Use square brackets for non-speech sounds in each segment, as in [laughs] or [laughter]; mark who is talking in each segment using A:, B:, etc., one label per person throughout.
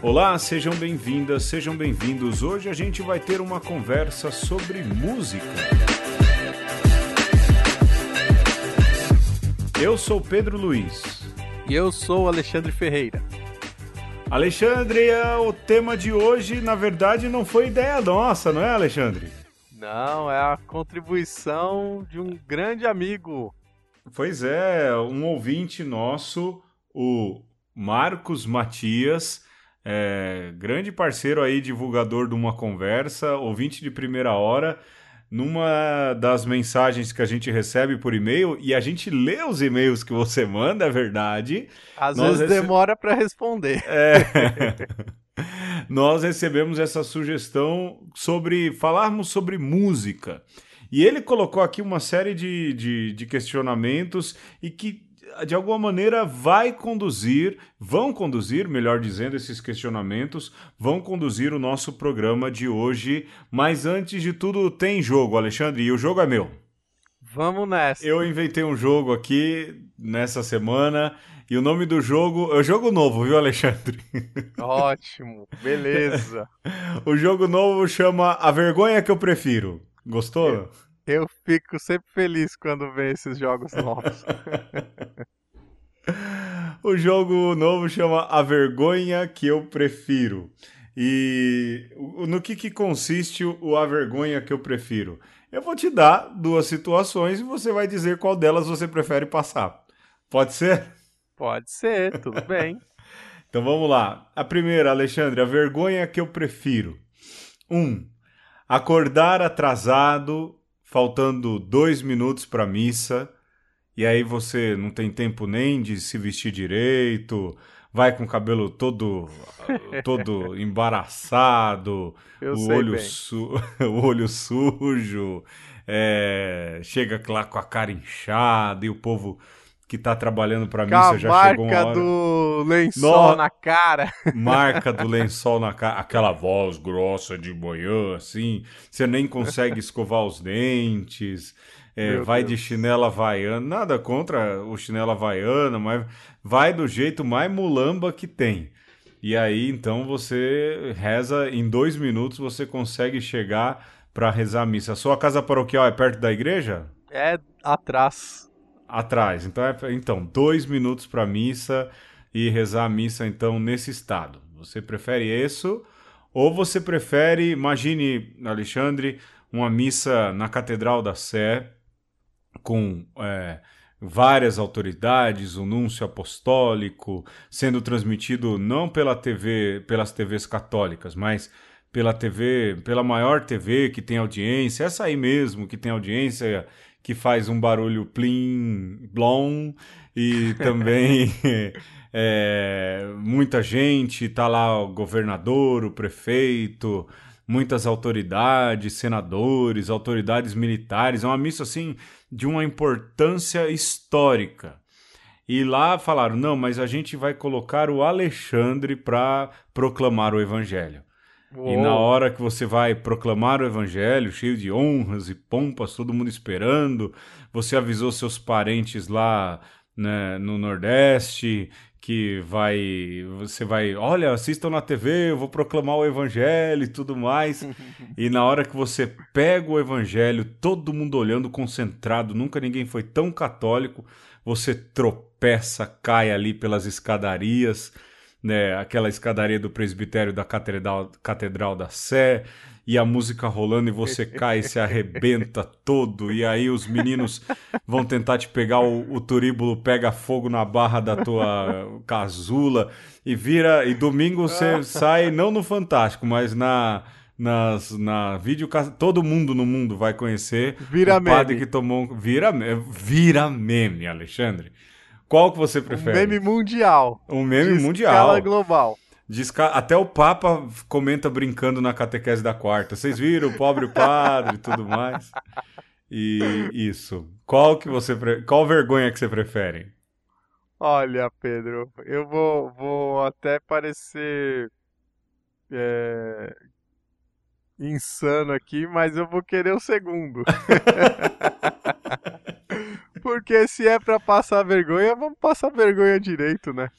A: Olá, sejam bem-vindas, sejam bem-vindos. Hoje a gente vai ter uma conversa sobre música. Eu sou Pedro Luiz.
B: E eu sou Alexandre Ferreira.
A: Alexandre, é o tema de hoje, na verdade, não foi ideia nossa, não é, Alexandre?
B: Não, é a contribuição de um grande amigo.
A: Pois é, um ouvinte nosso, o Marcos Matias, é, grande parceiro aí, divulgador de uma conversa, ouvinte de primeira hora, numa das mensagens que a gente recebe por e-mail, e a gente lê os e-mails que você manda, é verdade.
B: Às vezes rece... demora para responder.
A: É. [laughs] nós recebemos essa sugestão sobre falarmos sobre música. E ele colocou aqui uma série de, de, de questionamentos e que de alguma maneira vai conduzir, vão conduzir, melhor dizendo, esses questionamentos, vão conduzir o nosso programa de hoje. Mas antes de tudo, tem jogo, Alexandre, e o jogo é meu.
B: Vamos nessa.
A: Eu inventei um jogo aqui nessa semana. E o nome do jogo é o jogo novo, viu, Alexandre? [laughs]
B: Ótimo, beleza. [laughs]
A: o jogo novo chama A Vergonha que eu prefiro. Gostou?
B: Eu fico sempre feliz quando vem esses jogos novos. [laughs]
A: o jogo novo chama A Vergonha que eu prefiro. E no que, que consiste o A Vergonha que eu prefiro? Eu vou te dar duas situações e você vai dizer qual delas você prefere passar. Pode ser?
B: Pode ser, tudo bem. [laughs]
A: então vamos lá. A primeira, Alexandre, a vergonha que eu prefiro. Um, acordar atrasado faltando dois minutos para missa, e aí você não tem tempo nem de se vestir direito, vai com o cabelo todo [laughs] todo embaraçado, o olho, su [laughs] o olho sujo, é, chega lá com a cara inchada e o povo que tá trabalhando para mim, você já chegou uma hora.
B: do lençol no... na cara. [laughs]
A: Marca do lençol na cara, aquela voz grossa de manhã, assim, você nem consegue escovar os dentes, é, vai Deus. de chinela havaiana, nada contra o chinela havaiana, mas vai do jeito mais mulamba que tem. E aí, então, você reza, em dois minutos você consegue chegar para rezar a missa. A sua casa paroquial é perto da igreja?
B: É atrás
A: atrás. Então, é, então dois minutos para missa e rezar a missa então nesse estado. Você prefere isso ou você prefere, imagine, Alexandre, uma missa na Catedral da Sé com é, várias autoridades, o núncio apostólico sendo transmitido não pela TV, pelas TVs católicas, mas pela TV, pela maior TV que tem audiência, essa aí mesmo que tem audiência que faz um barulho plim, blom, e [laughs] também é, muita gente, tá lá o governador, o prefeito, muitas autoridades, senadores, autoridades militares, é uma missa assim de uma importância histórica. E lá falaram: não, mas a gente vai colocar o Alexandre para proclamar o evangelho. Uou. E na hora que você vai proclamar o evangelho, cheio de honras e pompas, todo mundo esperando, você avisou seus parentes lá né, no Nordeste que vai, você vai, olha, assistam na TV, eu vou proclamar o evangelho e tudo mais. [laughs] e na hora que você pega o evangelho, todo mundo olhando, concentrado, nunca ninguém foi tão católico, você tropeça, cai ali pelas escadarias né, aquela escadaria do presbitério da Catedral, Catedral da Sé, e a música rolando e você cai e se arrebenta todo, e aí os meninos vão tentar te pegar, o, o turíbulo pega fogo na barra da tua casula, e vira, e domingo você sai, não no Fantástico, mas na nas, na vídeo todo mundo no mundo vai conhecer
B: vira o padre
A: meme. que tomou vira vira meme Alexandre qual que você prefere?
B: Um meme mundial.
A: Um meme
B: de
A: mundial.
B: Escala global.
A: De escala... Até o Papa comenta brincando na catequese da quarta. Vocês viram o pobre padre e tudo mais? E isso. Qual que você pre... qual vergonha que você prefere?
B: Olha, Pedro, eu vou, vou até parecer é, insano aqui, mas eu vou querer o segundo. [laughs] Porque se é pra passar vergonha, vamos passar vergonha direito, né?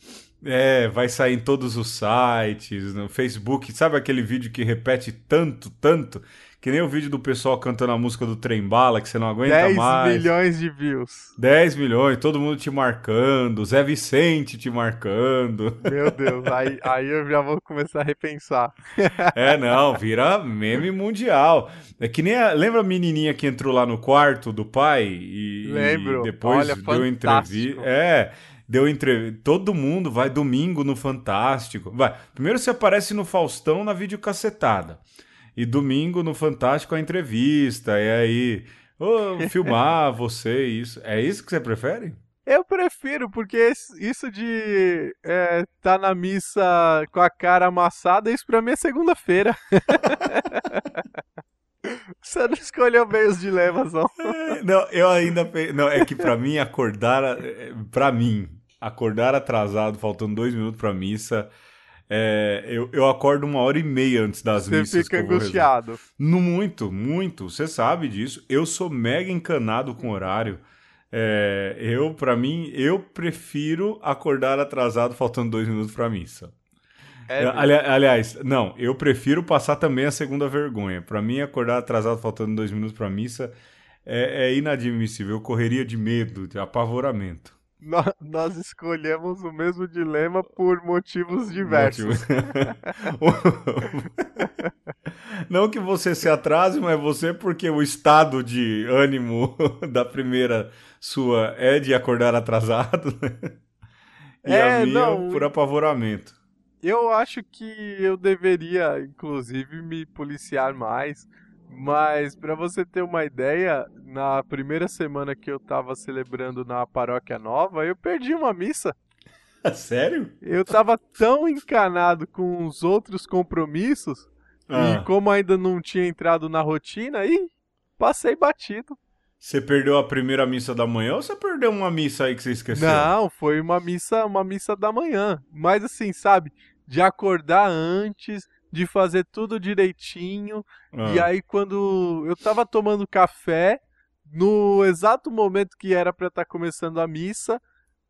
A: É, vai sair em todos os sites, no Facebook. Sabe aquele vídeo que repete tanto, tanto? Que nem o vídeo do pessoal cantando a música do Trem Bala, que você não aguenta
B: 10
A: mais.
B: milhões de views.
A: 10 milhões, todo mundo te marcando, Zé Vicente te marcando.
B: Meu Deus, aí, aí eu já vou começar a repensar.
A: É, não, vira meme mundial. É que nem a, lembra a menininha que entrou lá no quarto do pai e,
B: Lembro.
A: e depois
B: Olha,
A: deu entrevista. É, deu entrevista. Todo mundo vai domingo no Fantástico. Vai. Primeiro você aparece no Faustão na videocacetada. E domingo no Fantástico a entrevista. E aí, ô, [laughs] filmar você isso. É isso que você prefere?
B: Eu prefiro, porque isso de é, tá na missa com a cara amassada, isso pra mim é segunda-feira. [laughs] Você não escolheu bem os dilemas, não. [laughs]
A: É, Não, eu ainda. pe- Não, é que pra mim acordar. Pra mim, acordar atrasado, faltando dois minutos pra missa. É, eu, eu acordo uma hora e meia antes das
B: Você
A: missas.
B: fica
A: vou rezar.
B: angustiado.
A: No- Muito, muito. Você sabe disso. Eu sou mega encanado com horário. É, eu, pra mim, eu prefiro acordar atrasado, faltando dois minutos pra missa.
B: É,
A: É, ali- aliás, não, eu prefiro passar também a segunda vergonha. Pra mim, acordar atrasado faltando dois minutos pra missa é, é inadmissível. Eu correria de medo, de apavoramento.
B: Nó- nós escolhemos o mesmo dilema por motivos diversos. [laughs]
A: Não que você se atrase, mas você porque o estado de ânimo [laughs] da primeira sua é de acordar atrasado. né? E
B: É,
A: a minha
B: não,
A: por apavoramento.
B: Eu acho que eu deveria, inclusive, me policiar mais. Mas pra você ter uma ideia, na primeira semana que eu tava celebrando na paróquia nova, eu perdi uma missa. [laughs]
A: Sério?
B: Eu tava tão encanado com os outros compromissos
A: Ah,
B: e como ainda não tinha entrado na rotina, aí passei batido.
A: Você perdeu a primeira missa da manhã ou você perdeu uma missa aí que você esqueceu?
B: Não, foi uma missa, uma missa da manhã. Mas assim, sabe, de acordar antes, de fazer tudo direitinho.
A: Ah.
B: E aí, quando eu tava tomando café, no exato momento que era pra estar começando a missa,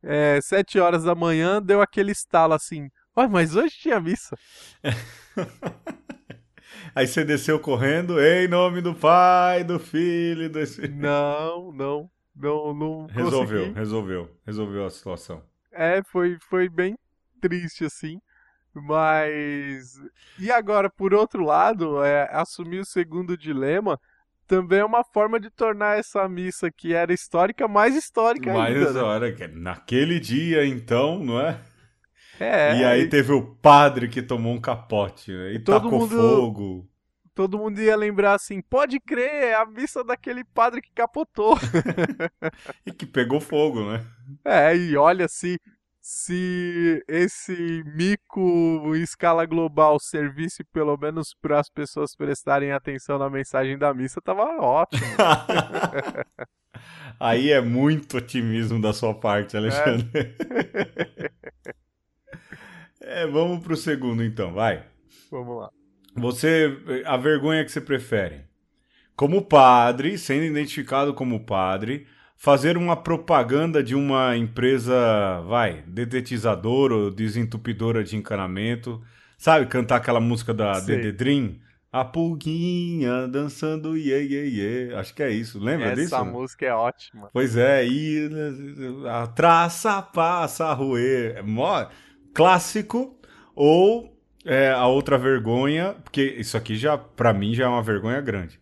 B: é, sete horas da manhã, deu aquele estalo assim. Ué, mas hoje tinha missa. [laughs]
A: Aí você desceu correndo, em nome do Pai, do Filho e do Espírito.
B: Não, não, não, não
A: Resolveu,
B: consegui.
A: resolveu, resolveu a situação.
B: É, foi, foi bem triste assim. Mas. E agora, por outro lado, é, assumir o segundo dilema também é uma forma de tornar essa missa que era histórica mais histórica
A: Mas
B: ainda. né?
A: olha, que naquele dia então, não é?
B: É,
A: e aí teve o padre que tomou um capote, né? E
B: Todo
A: tacou
B: mundo-
A: fogo.
B: todo mundo ia lembrar assim: pode crer, é a missa daquele padre que capotou. [laughs]
A: E que pegou fogo, né?
B: É, e olha se. Se esse mico em escala global servisse pelo menos para as pessoas prestarem atenção na mensagem da missa, tava ótimo. [laughs]
A: Aí é muito otimismo da sua parte, Alexandre. [laughs] É, vamos pro segundo então, vai.
B: Vamos lá.
A: Você, a vergonha que você prefere? Como padre, sendo identificado como padre, fazer uma propaganda de uma empresa, vai, dedetizadora ou desentupidora de encanamento, sabe, cantar aquela música da. Dede Dream? A pulguinha dançando iê, iê, iê. Acho que é isso. Lembra
B: Essa
A: disso?
B: música é ótima.
A: Pois é, e a traça passa a roer. É mó clássico ou é, a outra vergonha, porque isso aqui já para mim já é uma vergonha grande.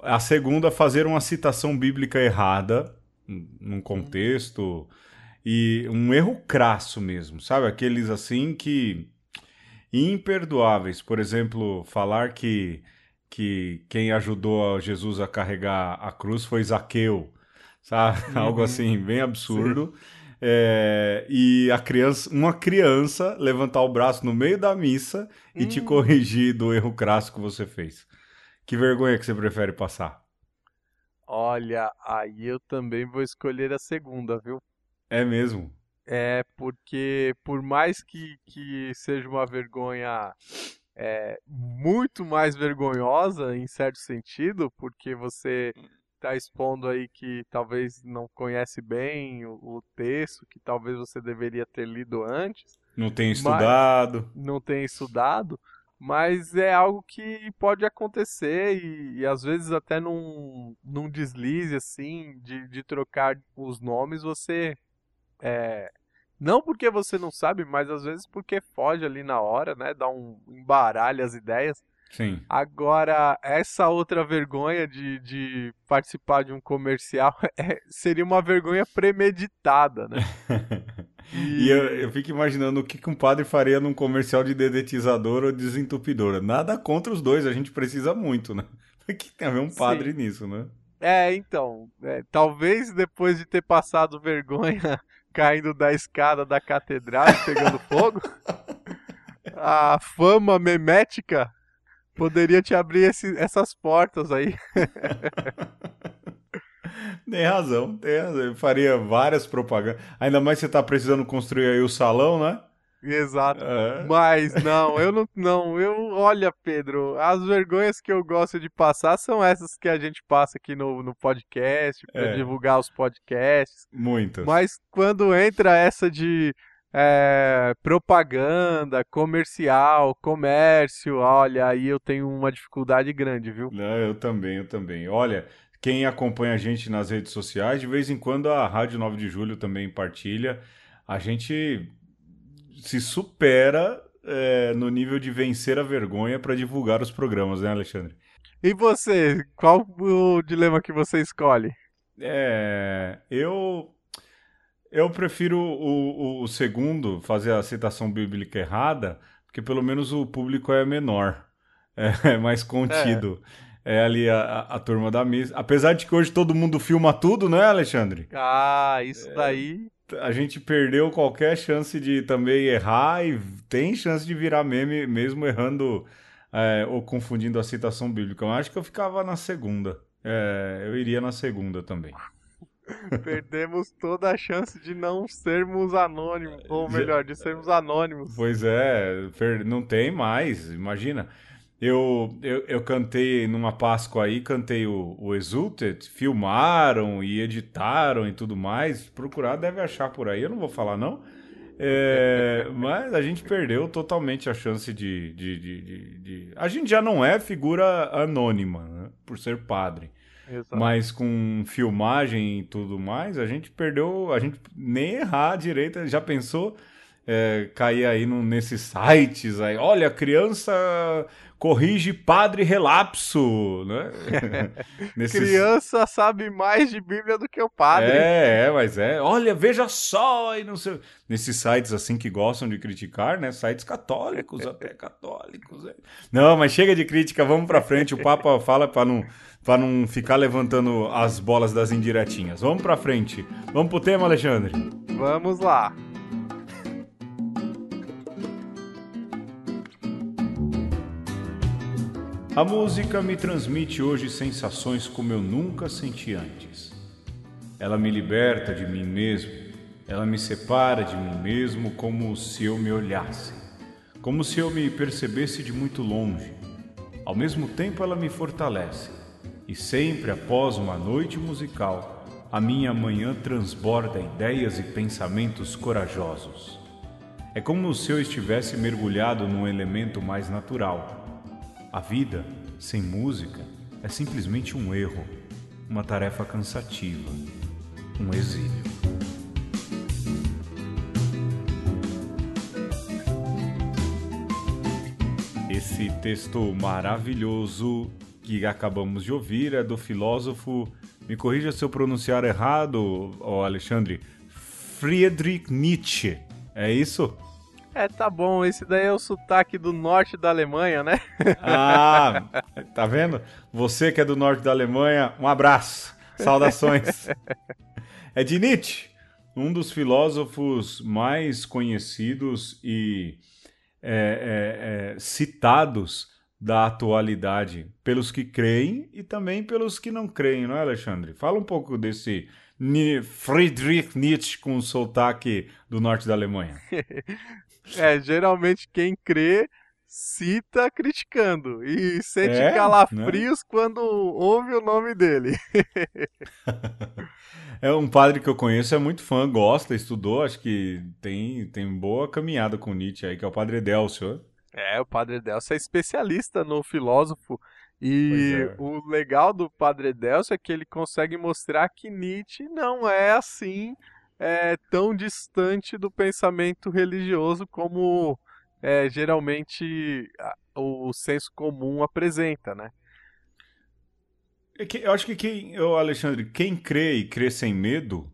A: A segunda, fazer uma citação bíblica errada num contexto e um erro crasso mesmo, sabe? Aqueles assim que imperdoáveis. Por exemplo, falar que que quem ajudou a Jesus a carregar a cruz foi Zaqueu, sabe? [laughs] Algo
B: Uhum.
A: assim, bem absurdo. É, e a criança, uma criança levantar o braço no meio da missa e te
B: Hum.
A: corrigir do erro crasso que você fez. Que vergonha que você prefere passar?
B: Olha, aí eu também vou escolher a segunda, viu?
A: É mesmo?
B: É porque por mais que, que seja uma vergonha é, muito mais vergonhosa em certo sentido, porque você está expondo aí que talvez não conhece bem o, o texto, que talvez você deveria ter lido antes,
A: Não tem estudado.
B: Não tem estudado, mas é algo que pode acontecer e, e às vezes até num, num deslize assim de, de trocar os nomes você é, não porque você não sabe, mas às vezes porque foge ali na hora, né? Dá um embaralho as ideias.
A: Sim.
B: Agora, essa outra vergonha de, de participar de um comercial [laughs] é, seria uma vergonha premeditada, né? [laughs]
A: e, e eu, eu, fico imaginando o que, que um padre faria num comercial de dedetizador ou desentupidora. Nada contra os dois, a gente precisa muito, né? [laughs] O que tem a ver um padre Sim. nisso, né?
B: É, então, é, talvez depois de ter passado vergonha [laughs] caindo da escada da catedral e pegando [laughs] fogo, a fama memética poderia te abrir esse, essas portas aí. [laughs]
A: tem razão, tem razão. Eu faria várias propagandas. Ainda mais você tá precisando construir aí o salão, né?
B: Exato. É. Mas não, [laughs] eu não, não, eu, olha, Pedro, as vergonhas que eu gosto de passar são essas que a gente passa aqui no, no podcast, para é. divulgar os podcasts.
A: Muitas.
B: Mas quando entra essa de é, propaganda, comercial, comércio, olha, aí eu tenho uma dificuldade grande, viu?
A: Não, eu também, eu também. Olha, quem acompanha a gente nas redes sociais, de vez em quando a Rádio 9 de Julho também partilha. A gente se supera é, no nível de vencer a vergonha para divulgar os programas, né, Alexandre?
B: E você, qual o dilema que você escolhe?
A: É, eu eu prefiro o, o, o, segundo, fazer a citação bíblica errada, porque pelo menos o público é menor, é, [laughs] é mais contido. É. é ali a, a, turma da missa. Apesar de que hoje todo mundo filma tudo, né, Alexandre?
B: Ah, isso daí
A: a gente perdeu qualquer chance de também errar e tem chance de virar meme mesmo errando é, ou confundindo a citação bíblica. Eu acho que eu ficava na segunda. É, eu iria na segunda também. [laughs]
B: Perdemos toda a chance de não sermos anônimos, ou melhor, de sermos anônimos.
A: Pois é, não tem mais, imagina. Eu, eu, eu cantei numa Páscoa aí, cantei o, o Exulted, filmaram e editaram e tudo mais. Procurar deve achar por aí, eu não vou falar não. É, [laughs] mas a gente perdeu totalmente a chance de, de, de, de. A gente já não é figura anônima, né, por ser padre. Exato. Mas com filmagem e tudo mais, a gente perdeu, a gente nem errar direito, já pensou é, cair aí no, nesses sites aí, olha, criança corrige padre relapso, né? [laughs]
B: Nesses... Criança sabe mais de Bíblia do que o padre.
A: É, é, mas é. Olha, veja só, e não sei. Nesses sites assim que gostam de criticar, né? Sites católicos, [laughs] até católicos. É. Não, mas chega de crítica, vamos para frente. O Papa [laughs] fala para não para não ficar levantando as bolas das indiretinhas. Vamos para frente. Vamos pro tema, Alexandre.
B: Vamos lá.
A: A música me transmite hoje sensações como eu nunca senti antes. Ela me liberta de mim mesmo, ela me separa de mim mesmo como se eu me olhasse, como se eu me percebesse de muito longe. Ao mesmo tempo, ela me fortalece, e sempre após uma noite musical, a minha manhã transborda ideias e pensamentos corajosos. É como se eu estivesse mergulhado num elemento mais natural a vida, sem música, é simplesmente um erro, uma tarefa cansativa, um exílio. Esse texto maravilhoso que acabamos de ouvir é do filósofo, me corrija se eu pronunciar errado, oh Alexandre, Friedrich Nietzsche. É isso?
B: É, tá bom, esse daí é o sotaque do norte da Alemanha, né?
A: Ah, tá vendo? Você que é do norte da Alemanha, um abraço, saudações. [laughs] É de Nietzsche, um dos filósofos mais conhecidos e é, é, é, citados da atualidade pelos que creem e também pelos que não creem, não é, Alexandre? Fala um pouco desse Friedrich Nietzsche com o sotaque do norte da Alemanha. [laughs] [laughs]
B: É, geralmente quem crê cita criticando e sente é, calafrios né? quando ouve o nome dele. [laughs]
A: é um padre que eu conheço, é muito fã, gosta, estudou, acho que tem, tem boa caminhada com Nietzsche aí, que é o padre Delcio.
B: É, o padre Delcio é especialista no filósofo. E é. o legal do padre Delcio é que ele consegue mostrar que Nietzsche não é assim é, tão distante do pensamento religioso como é, geralmente o senso comum apresenta, né?
A: É eu acho que quem, Alexandre, quem crê e crê sem medo,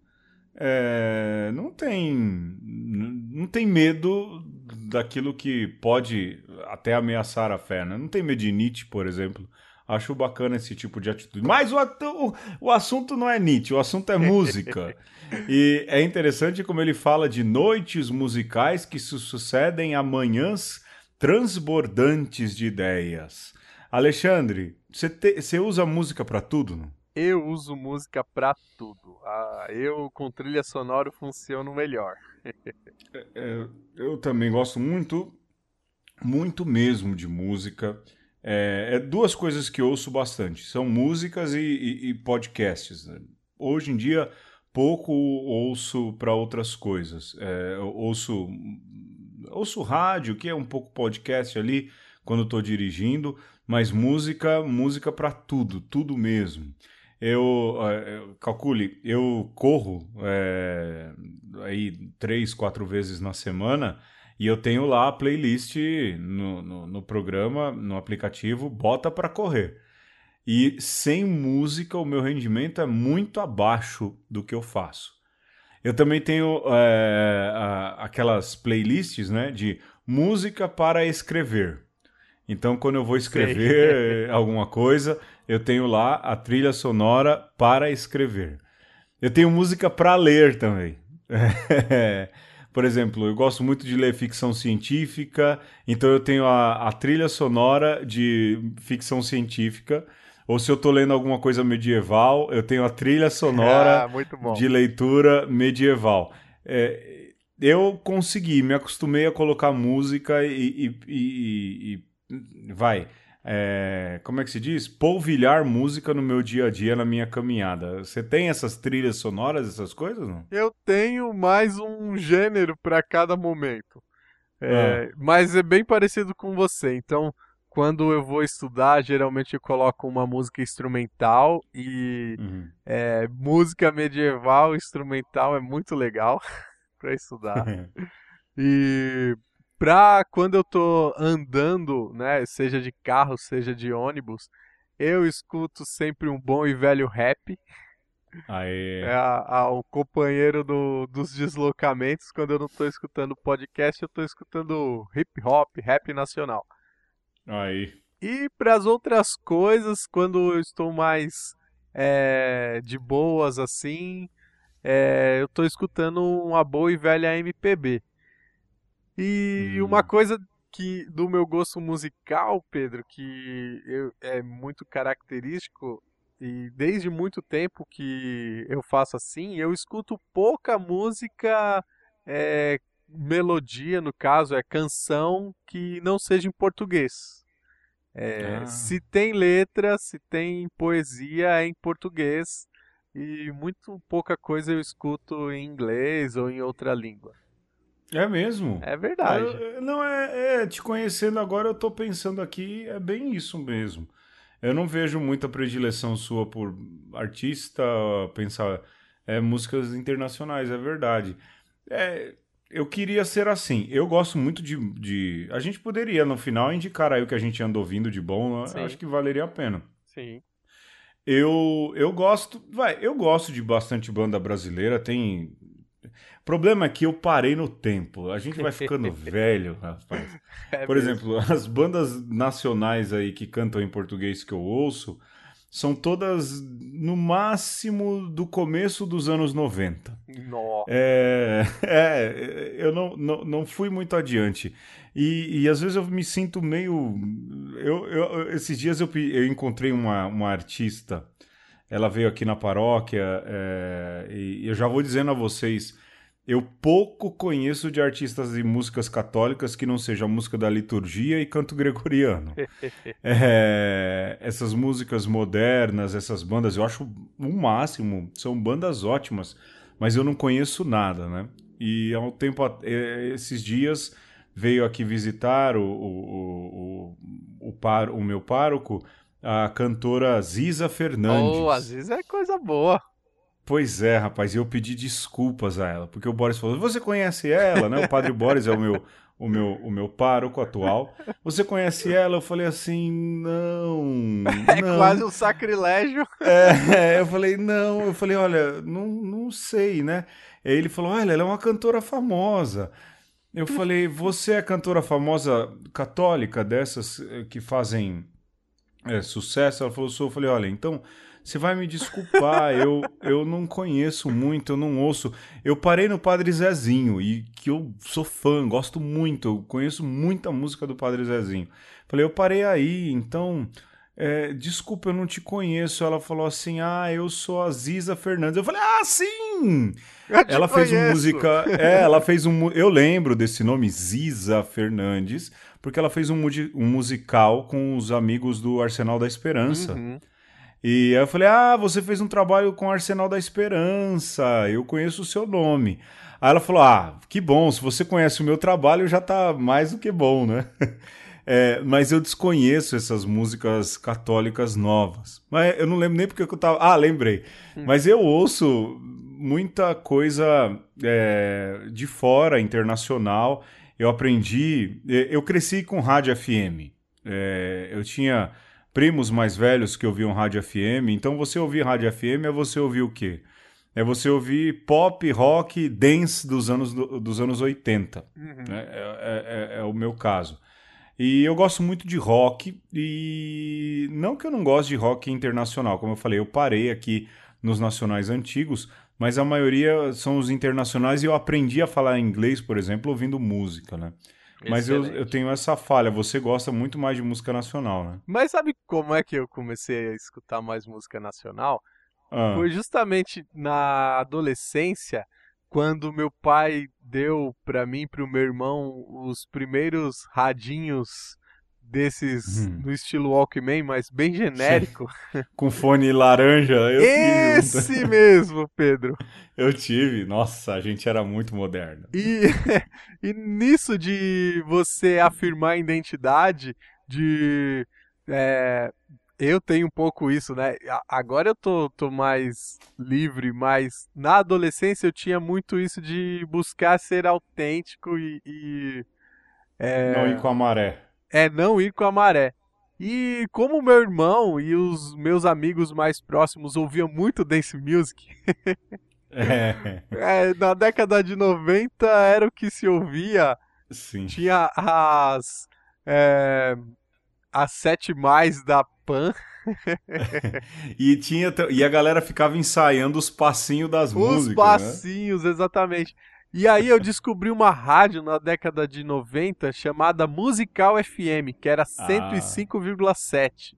A: é, não tem não tem medo daquilo que pode até ameaçar a fé, né? Não tem medo de Nietzsche, por exemplo. Acho bacana esse tipo de atitude. Mas o, o, o assunto não é Nietzsche, o assunto é [laughs] música. e é interessante como ele fala de noites musicais que se sucedem a manhãs transbordantes de ideias. Alexandre, você usa música para tudo? Não?
B: Eu uso música para tudo. Ah, eu com trilha sonora funciono melhor. [laughs]
A: É, eu também gosto muito, muito mesmo de música. É, é duas coisas que ouço bastante: são músicas e, e, e podcasts. Né? Hoje em dia, pouco ouço para outras coisas. É, ouço, ouço rádio, que é um pouco podcast ali, quando estou dirigindo mas música, música para tudo, tudo mesmo. Eu, eu, calcule, eu corro é, aí três, quatro vezes na semana e eu tenho lá a playlist no, no, no programa, no aplicativo, bota para correr. E sem música o meu rendimento é muito abaixo do que eu faço. Eu também tenho é, aquelas playlists né, de música para escrever. Então, quando eu vou escrever Sei. [laughs] alguma coisa, eu tenho lá a trilha sonora para escrever. Eu tenho música para ler também. [laughs] Por exemplo, eu gosto muito de ler ficção científica, então eu tenho a, a trilha sonora de ficção científica. Ou se eu estou lendo alguma coisa medieval, eu tenho a trilha sonora
B: ah,
A: de leitura medieval. É, eu consegui, me acostumei a colocar música e, e, e, e vai, é, como é que se diz? Polvilhar música no meu dia a dia, na minha caminhada. Você tem essas trilhas sonoras, essas coisas? Não?
B: Eu tenho mais um gênero para cada momento. É, ah. Mas é bem parecido com você. Então, quando eu vou estudar, geralmente eu coloco uma música instrumental e uhum. é, música medieval instrumental é muito legal [laughs] para estudar. [laughs] e pra quando eu tô andando, né, seja de carro, seja de ônibus, eu escuto sempre um bom e velho rap.
A: Aê.
B: É a, a, o companheiro do, dos deslocamentos. Quando eu não tô escutando podcast, eu tô escutando hip hop, rap nacional.
A: Aí.
B: E para as outras coisas, quando eu estou mais é, de boas assim, é, eu tô escutando uma boa e velha MPB. E hum. uma coisa que do meu gosto musical, Pedro, que eu, é muito característico e desde muito tempo que eu faço assim, eu escuto pouca música, é, melodia, no caso, é canção que não seja em português. É, ah. Se tem letra, se tem poesia, é em português. E muito pouca coisa eu escuto em inglês ou em outra língua.
A: É mesmo?
B: É verdade.
A: Eu, não, é, é, Te conhecendo agora, eu tô pensando aqui, é bem isso mesmo. Eu não vejo muita predileção sua por artista, pensar. É, músicas internacionais, é verdade. É, eu queria ser assim. Eu gosto muito de, de. A gente poderia, no final, indicar aí o que a gente anda ouvindo de bom. Sim. Acho que valeria a pena.
B: Sim.
A: Eu, eu gosto. Vai, eu gosto de bastante banda brasileira. Tem problema é que eu parei no tempo. A gente vai [laughs] ficando velho, rapaz. É Por mesmo. exemplo, as bandas nacionais aí que cantam em português que eu ouço são todas no máximo do começo dos anos 90.
B: Nossa.
A: É, [laughs] é eu não, não, não fui muito adiante. E, e às vezes eu me sinto meio. Eu, eu, esses dias eu, eu encontrei uma, uma artista, ela veio aqui na paróquia, é, e eu já vou dizendo a vocês eu pouco conheço de artistas de músicas católicas que não seja música da liturgia e canto gregoriano. [laughs] é, essas músicas modernas, essas bandas, eu acho o máximo, são bandas ótimas, mas eu não conheço nada, né? E há um tempo, é, esses dias, veio aqui visitar o, o, o, o, par, o meu pároco, a cantora Ziza Fernandes.
B: Oh, a Ziza é coisa boa.
A: Pois é, rapaz, eu pedi desculpas a ela, porque o Boris falou: "Você conhece ela, né? O Padre Boris é o meu o meu o meu pároco atual. Você conhece ela?" Eu falei assim: "Não". [laughs]
B: É
A: não.
B: quase um sacrilégio.
A: É, eu falei: "Não". Eu falei: "Olha, não, não sei, né?" Aí ele falou: "Olha, ela é uma cantora famosa". Eu falei: "Você é cantora famosa católica dessas eh, que fazem é, sucesso?" Ela falou: "Sou". Eu falei: "Olha, então você vai me desculpar, eu, eu não conheço muito, eu não ouço. Eu parei no Padre Zezinho, e que eu sou fã, gosto muito, eu conheço muita música do Padre Zezinho. Falei, eu parei aí, então. É, desculpa, eu não te conheço. Ela falou assim: Ah, eu sou a Ziza Fernandes. Eu falei: Ah, sim! ela fez um música. É, ela fez um. Eu lembro desse nome, Ziza Fernandes, porque ela fez um, um musical com os amigos do Arsenal da Esperança. Uhum. E aí eu falei: Ah, você fez um trabalho com Arsenal da Esperança, eu conheço o seu nome. Aí ela falou: Ah, que bom, se você conhece o meu trabalho já tá mais do que bom, né? [laughs] É, mas eu desconheço essas músicas católicas novas. Mas eu não lembro nem porque eu tava. Ah, lembrei. Hum. Mas eu ouço muita coisa é, de fora, internacional. Eu aprendi. Eu cresci com rádio FM. É, eu tinha primos mais velhos que ouviam rádio FM. Então você ouvir rádio FM é você ouvir o quê? É você ouvir pop, rock, dance dos anos, dos anos 80. Uhum. Né? É, é, é, é, o meu caso. E eu gosto muito de rock, e não que eu não goste de rock internacional, como eu falei, eu parei aqui nos nacionais antigos, mas a maioria são os internacionais e eu aprendi a falar inglês, por exemplo, ouvindo música, né? Mas eu, eu tenho essa falha, você gosta muito mais de música nacional, né?
B: Mas sabe como é que eu comecei a escutar mais música nacional? Ah. Foi justamente na adolescência, quando meu pai deu para mim e pro meu irmão os primeiros radinhos desses hum. no estilo Walkman, mas bem genérico. [laughs]
A: Com fone laranja. Eu
B: Esse tive. mesmo, Pedro. [laughs]
A: Eu tive. Nossa, a gente era muito moderno.
B: E, [laughs] e nisso de você afirmar a identidade, de. É, eu tenho um pouco isso, né? Agora eu tô, tô mais livre, mas na adolescência eu tinha muito isso de buscar ser autêntico e. e
A: é... Não ir com a maré
B: é não ir com a maré. E como meu irmão e os meus amigos mais próximos ouviam muito dance music, é. [laughs] é, na década de 90 era o que se ouvia.
A: Sim.
B: Tinha as é, as sete mais da Pan. [laughs]
A: e tinha e a galera ficava ensaiando os passinhos das
B: os
A: músicas.
B: Os né? passinhos, né? exatamente. E aí eu descobri uma rádio na década de 90 chamada Musical FM, que era 105,7.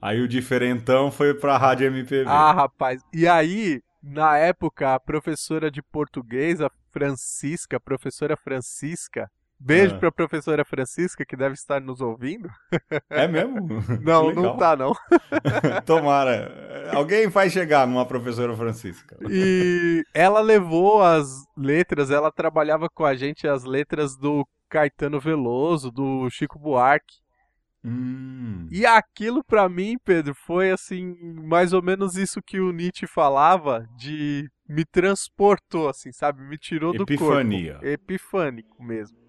A: Ah. Aí o diferentão foi pra rádio MPB.
B: Ah, rapaz. E aí, na época, a professora de português, a Francisca, a professora Francisca, Beijo ah. pra professora Francisca, que deve estar nos ouvindo.
A: É mesmo? [laughs]
B: Não, não tá, não. [laughs]
A: Tomara. Alguém vai chegar numa professora Francisca.
B: E ela levou as letras, ela trabalhava com a gente as letras do Caetano Veloso, do Chico Buarque.
A: Hum.
B: E aquilo para mim, Pedro, foi assim, mais ou menos isso que o Nietzsche falava de me transportou, assim, sabe? Me tirou
A: Epifania.
B: do corpo. Epifânico mesmo.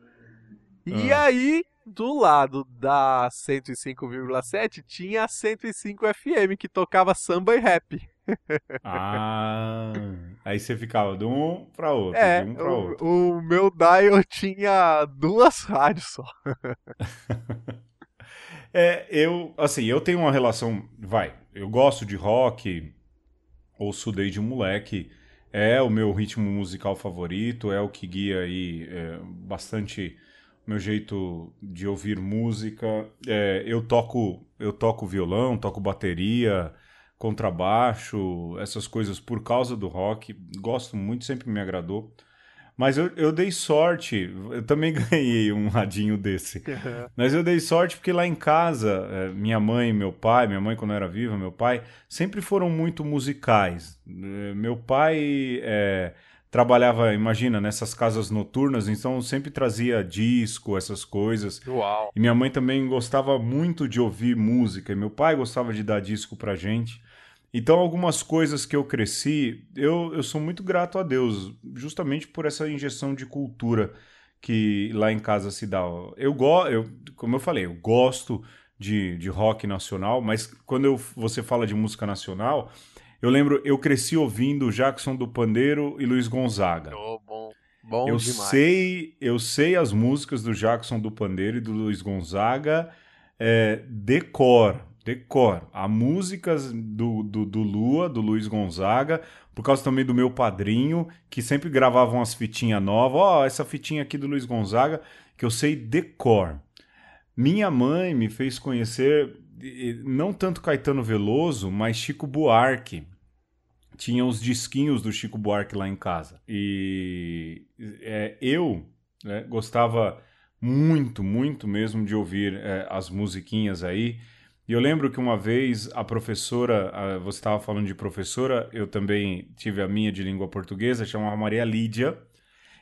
B: E ah. aí, do lado da 105,7 tinha a 105 FM que tocava samba e rap.
A: ah, aí você ficava de um para outro,
B: é,
A: de um para outro.
B: O meu dial tinha duas rádios só. [laughs]
A: é, eu, assim, eu tenho uma relação, vai, eu gosto de rock, ouço desde moleque, é o meu ritmo musical favorito, é o que guia aí é, bastante meu jeito de ouvir música. É, eu toco eu toco violão, toco bateria, contrabaixo, essas coisas por causa do rock. Gosto muito, sempre me agradou. Mas eu, eu dei sorte, eu também [laughs] ganhei um radinho desse. Mas eu dei sorte porque lá em casa, eh, minha mãe e meu pai, minha mãe quando era viva, meu pai, sempre foram muito musicais. Eh, meu pai é, trabalhava, imagina, nessas casas noturnas, então sempre trazia disco, essas coisas.
B: Uau.
A: E minha mãe também gostava muito de ouvir música, e meu pai gostava de dar disco pra gente. Então, algumas coisas que eu cresci, eu, eu sou muito grato a Deus, justamente por essa injeção de cultura que lá em casa se dá. Eu gosto, eu, como eu falei, eu gosto de, de rock nacional, mas quando eu, você fala de música nacional, eu lembro, eu cresci ouvindo Jackson do Pandeiro e Luiz Gonzaga.
B: Oh, bom. Bom
A: eu
B: demais.
A: sei, eu sei as músicas do Jackson do Pandeiro e do Luiz Gonzaga é, decor decor. A músicas do, do, do, Lua, do Luiz Gonzaga, por causa também do meu padrinho, que sempre gravavam as fitinhas novas. Ó, oh, essa fitinha aqui do Luiz Gonzaga, que eu sei decor. Minha mãe me fez conhecer, não tanto Caetano Veloso, mas Chico Buarque. Tinha os disquinhos do Chico Buarque lá em casa. E é, eu né, gostava muito, muito mesmo de ouvir é, as musiquinhas aí. E eu lembro que uma vez a professora, a, você estava falando de professora, eu também tive a minha de língua portuguesa, chamava Maria Lídia,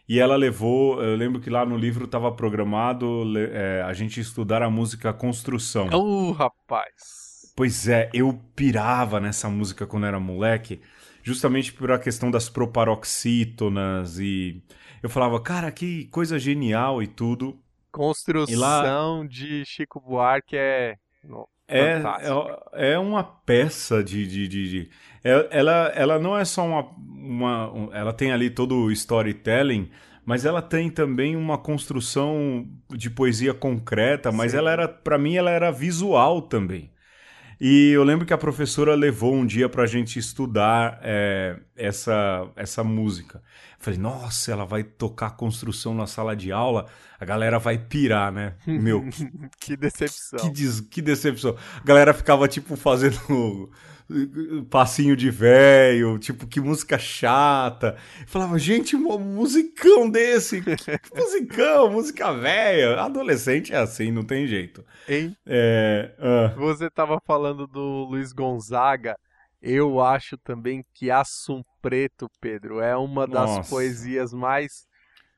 A: e ela levou, eu lembro que lá no livro estava programado é, a gente estudar a música Construção.
B: Oh, rapaz!
A: Pois é, eu pirava nessa música quando era moleque, justamente por a questão das proparoxítonas e eu falava, cara, que coisa genial e tudo.
B: Construção e lá... de Chico Buarque é
A: é, é, é uma peça de. de, de, de é, ela, ela não é só uma, uma. Ela tem ali todo o storytelling, mas ela tem também uma construção de poesia concreta, mas Sim. ela era. para mim, ela era visual também. E eu lembro que a professora levou um dia pra gente estudar é, essa, essa música. Falei, nossa, ela vai tocar construção na sala de aula, a galera vai pirar, né? Meu, [laughs]
B: que, que decepção.
A: Que, des, que decepção. A galera ficava, tipo, fazendo passinho de velho, tipo, que música chata. falava, gente, um musicão desse, que musicão, [laughs] música velha. Adolescente é assim, não tem jeito.
B: Hein?
A: É, uh...
B: Você tava falando do Luiz Gonzaga. Eu acho também que Assum Preto, Pedro, é uma das Nossa. poesias mais,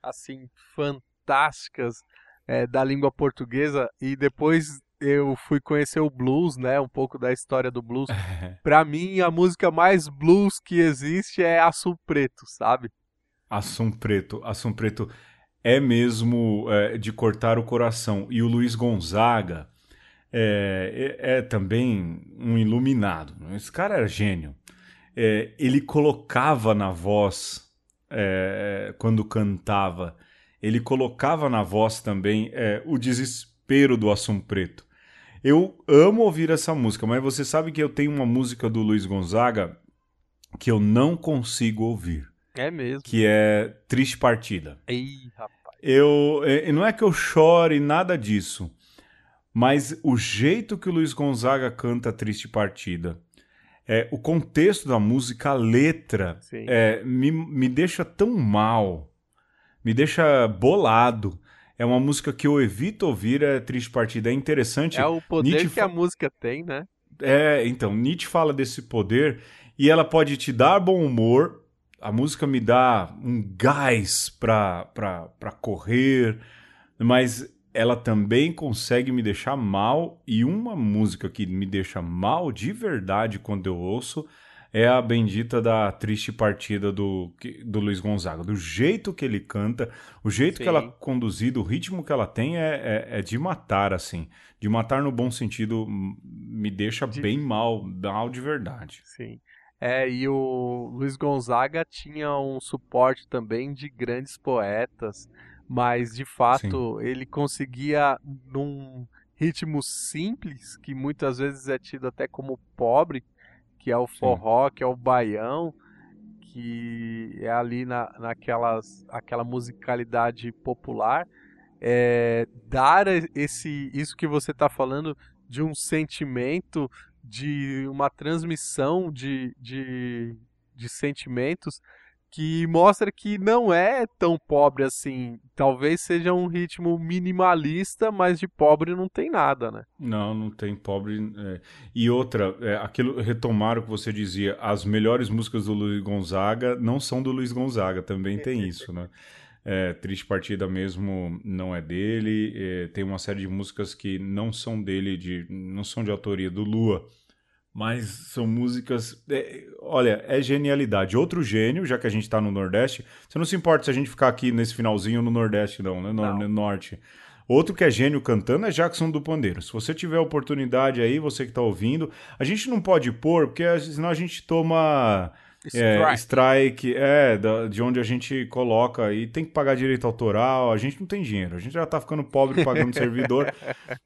B: assim, fantásticas é, da língua portuguesa. E depois eu fui conhecer o blues, né? Um pouco da história do blues. [laughs] Pra mim, a música mais blues que existe é Assum Preto, sabe?
A: Assum Preto. Assum Preto é mesmo é, de cortar o coração. E o Luiz Gonzaga é, é, é também um iluminado. Esse cara era gênio. É, ele colocava na voz, é, quando cantava, ele colocava na voz também é, o desespero do Assum Preto. Eu amo ouvir essa música, mas você sabe que eu tenho uma música do Luiz Gonzaga que eu não consigo ouvir.
B: É mesmo.
A: Que é Triste Partida.
B: Ei, rapaz.
A: Eu, é, não é que eu chore nada disso, mas o jeito que o Luiz Gonzaga canta Triste Partida, é, o contexto da música, a letra, é, me, me deixa tão mal, me deixa bolado. É uma música que eu evito ouvir, é Triste Partida. É interessante.
B: É o poder Nietzsche que a música tem, né?
A: É, então, Nietzsche fala desse poder e ela pode te dar bom humor, a música me dá um gás pra, pra, pra correr, mas ela também consegue me deixar mal. E uma música que me deixa mal de verdade quando eu ouço é a bendita da triste partida do, do Luiz Gonzaga. Do jeito que ele canta, o jeito Sim. que ela é conduzida, o ritmo que ela tem é, é, é, de matar, assim. De matar no bom sentido, me deixa de... bem mal, mal de verdade.
B: Sim. É, e o Luiz Gonzaga tinha um suporte também de grandes poetas mas de fato Sim. ele conseguia num ritmo simples que muitas vezes é tido até como pobre, que é o forró, Sim. que é o baião, que é ali na, naquelas aquela musicalidade popular, é, dar esse isso que você está falando de um sentimento, de uma transmissão de, de, de sentimentos que mostra que não é tão pobre assim. Talvez seja um ritmo minimalista, mas de pobre não tem nada, né?
A: Não, não tem pobre. É. E outra, é, aquilo retomar o que você dizia, as melhores músicas do Luiz Gonzaga não são do Luiz Gonzaga, também tem [laughs] isso, né? É, Triste Partida mesmo não é dele. É, tem uma série de músicas que não são dele, de, não são de autoria do Lua mas são músicas. É, olha, é genialidade. Outro gênio, já que a gente está no Nordeste, você não se importa se a gente ficar aqui nesse finalzinho no Nordeste, não, né? No, não. no Norte. Outro que é gênio cantando é Jackson do Pandeiro. Se você tiver oportunidade aí, você que está ouvindo, a gente não pode pôr, porque senão a gente toma. Strike. É, strike, é, de onde a gente coloca e tem que pagar direito autoral, a gente não tem dinheiro, a gente já tá ficando pobre pagando [laughs] servidor.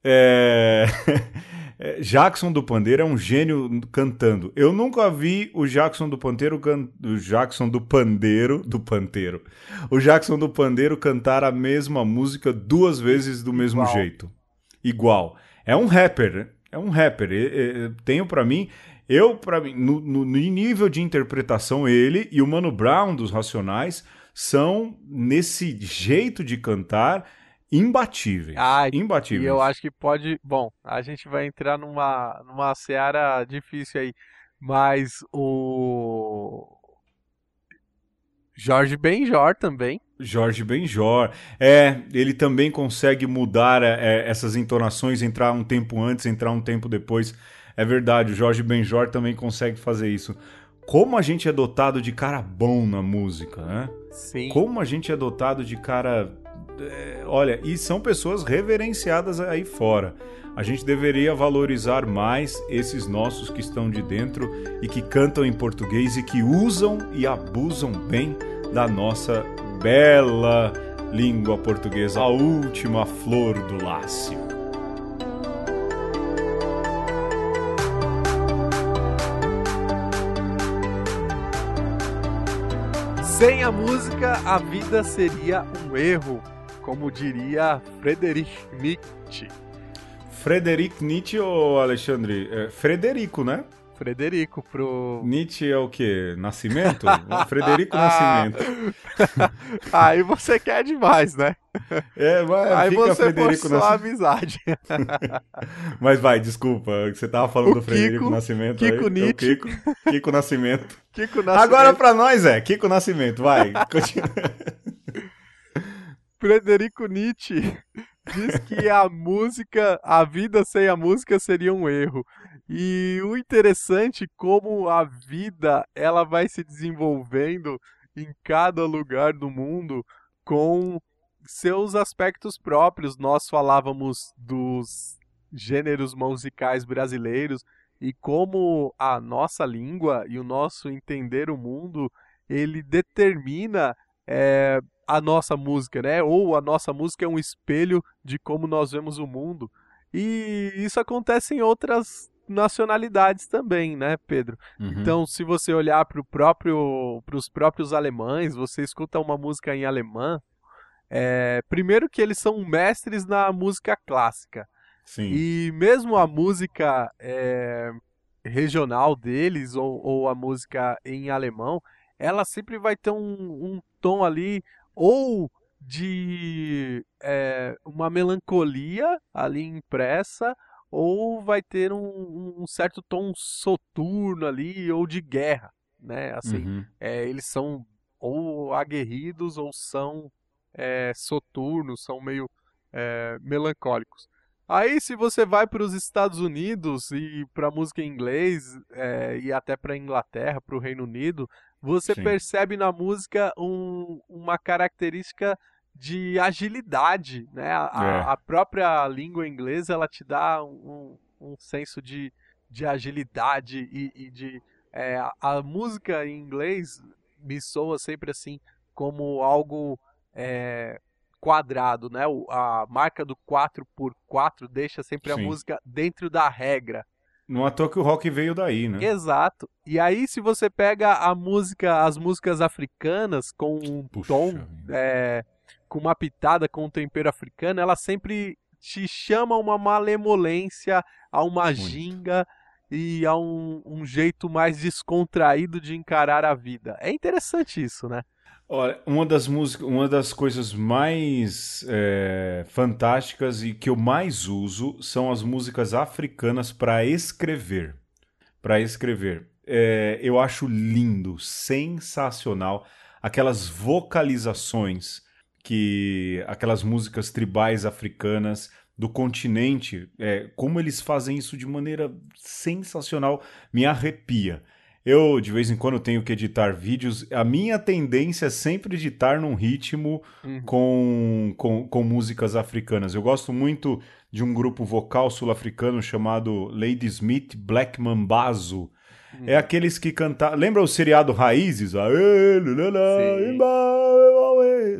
A: É... É, Jackson do Pandeiro é um gênio cantando. Eu nunca vi o Jackson do Pandeiro, can... o Jackson do Pandeiro, do Panteiro, o Jackson do Pandeiro cantar a mesma música duas vezes do mesmo Igual. jeito. Igual. É um rapper, né? é um rapper. tenho para mim, eu para mim, no, no nível de interpretação ele e o Mano Brown dos Racionais são nesse jeito de cantar imbatíveis. Ah, imbatíveis.
B: E eu acho que pode. Bom, a gente vai entrar numa, numa seara difícil aí. Mas o. Jorge Benjor também.
A: Jorge Benjor. É, ele também consegue mudar é, essas entonações, entrar um tempo antes, entrar um tempo depois. É verdade, o Jorge Benjor também consegue fazer isso. Como a gente é dotado de cara bom na música, né?
B: Sim.
A: Como a gente é dotado de cara olha, e são pessoas reverenciadas aí fora. A gente deveria valorizar mais esses nossos que estão de dentro e que cantam em português e que usam e abusam bem da nossa bela língua portuguesa, a última flor do lácio.
B: Sem a música, a vida seria um erro como diria Friedrich Nietzsche.
A: Frederic Nietzsche ou Alexandre? É Frederico, né?
B: Frederico pro.
A: Nietzsche é o quê? Nascimento? [laughs] Frederico Nascimento. [laughs]
B: Aí você quer demais, né?
A: É, mas
B: Aí
A: fica
B: você
A: Frederico
B: Nascimento. a amizade. [laughs]
A: mas vai, desculpa, você tava falando o do Frederico Kiko, Nascimento.
B: Kiko
A: aí.
B: Nietzsche.
A: Kiko, Kiko Nascimento.
B: Kiko Nascimento.
A: Agora pra nós é Kiko Nascimento, vai. Continua.
B: Frederico Nietzsche diz que a música, a vida sem a música seria um erro. E o interessante como a vida ela vai se desenvolvendo em cada lugar do mundo com seus aspectos próprios. Nós falávamos dos gêneros musicais brasileiros e como a nossa língua e o nosso entender o mundo ele determina é, a nossa música, né? Ou a nossa música é um espelho de como nós vemos o mundo. E isso acontece em outras nacionalidades também, né, Pedro? Uhum. Então, se você olhar para próprio, os próprios alemães, você escuta uma música em alemã, é, primeiro que eles são mestres na música clássica.
A: Sim.
B: E mesmo a música é, regional deles, ou, ou, a música em alemão, ela sempre vai ter um, um tom ali ou de é, uma melancolia ali impressa, ou vai ter um, um, certo tom soturno ali, ou de guerra, né? Assim, uhum. é, eles são ou aguerridos ou são é, soturnos, são meio é, melancólicos. Aí, se você vai para os Estados Unidos e para música em inglês é, e até para Inglaterra, para o Reino Unido, você Sim. percebe na música um, uma característica de agilidade, né? A, é. a, própria língua inglesa ela te dá um, um senso de, de agilidade e, e de é, a, música em inglês me soa sempre assim como algo é, quadrado, né? A marca do 4x4 deixa sempre Sim. a música dentro da regra.
A: Não à toa que o rock veio daí, né?
B: Exato. E aí, se você pega a música, as músicas africanas com um Puxa, tom, é, com uma pitada, com um tempero africano, ela sempre te chama a uma malemolência, a uma Muito. ginga. e a um, um jeito mais descontraído de encarar a vida. É interessante isso, né?
A: Olha, uma das músicas, uma das coisas mais é, fantásticas e que eu mais uso são as músicas africanas para escrever. Para escrever. É, eu acho lindo, sensacional aquelas vocalizações que aquelas músicas tribais africanas do continente, é, como eles fazem isso de maneira sensacional, me arrepia. Eu, de vez em quando, tenho que editar vídeos. A minha tendência é sempre editar num ritmo uhum. com, com, com, músicas africanas. Eu gosto muito de um grupo vocal sul-africano chamado Lady Smith Black Mambazo. Uhum. É aqueles que cantaram. Lembra o seriado Raízes?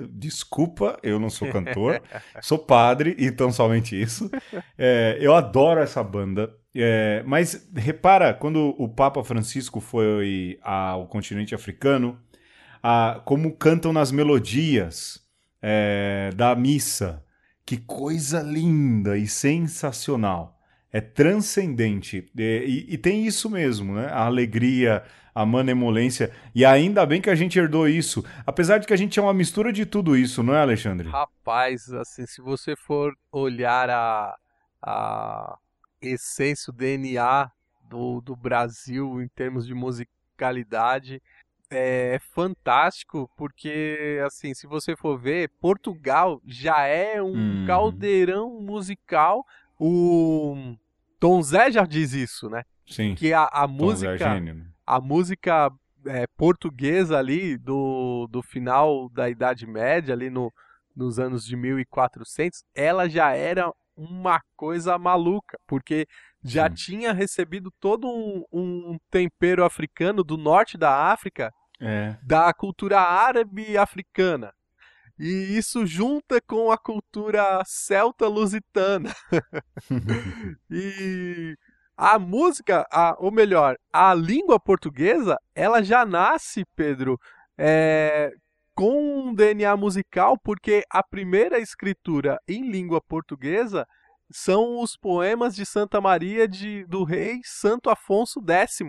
A: Desculpa, eu não sou cantor, [laughs] sou padre, então somente isso. É, eu adoro essa banda. É, mas repara, quando o Papa Francisco foi ao continente africano, a, como cantam nas melodias é, da missa. Que coisa linda e sensacional. É transcendente. E, e, tem isso mesmo, né? A alegria, a manemolência. E ainda bem que a gente herdou isso. Apesar de que a gente é uma mistura de tudo isso, não é, Alexandre?
B: Rapaz, assim, se você for olhar a, a essência, o DNA do, do Brasil em termos de musicalidade é fantástico porque assim se você for ver Portugal já é um hum. caldeirão musical o Tom Zé já diz isso né
A: sim
B: que a, a música é né? a música é, portuguesa ali do, do final da Idade Média ali no, nos anos de 1400 ela já era uma coisa maluca, porque já Sim. tinha recebido todo um, um, tempero africano do norte da África,
A: é.
B: da cultura árabe africana. E isso junta com a cultura celta-lusitana. [laughs] e a música, a, ou melhor, a língua portuguesa, ela já nasce, Pedro, é, com um DNA musical, porque a primeira escritura em língua portuguesa são os poemas de Santa Maria de, do rei Santo Afonso X.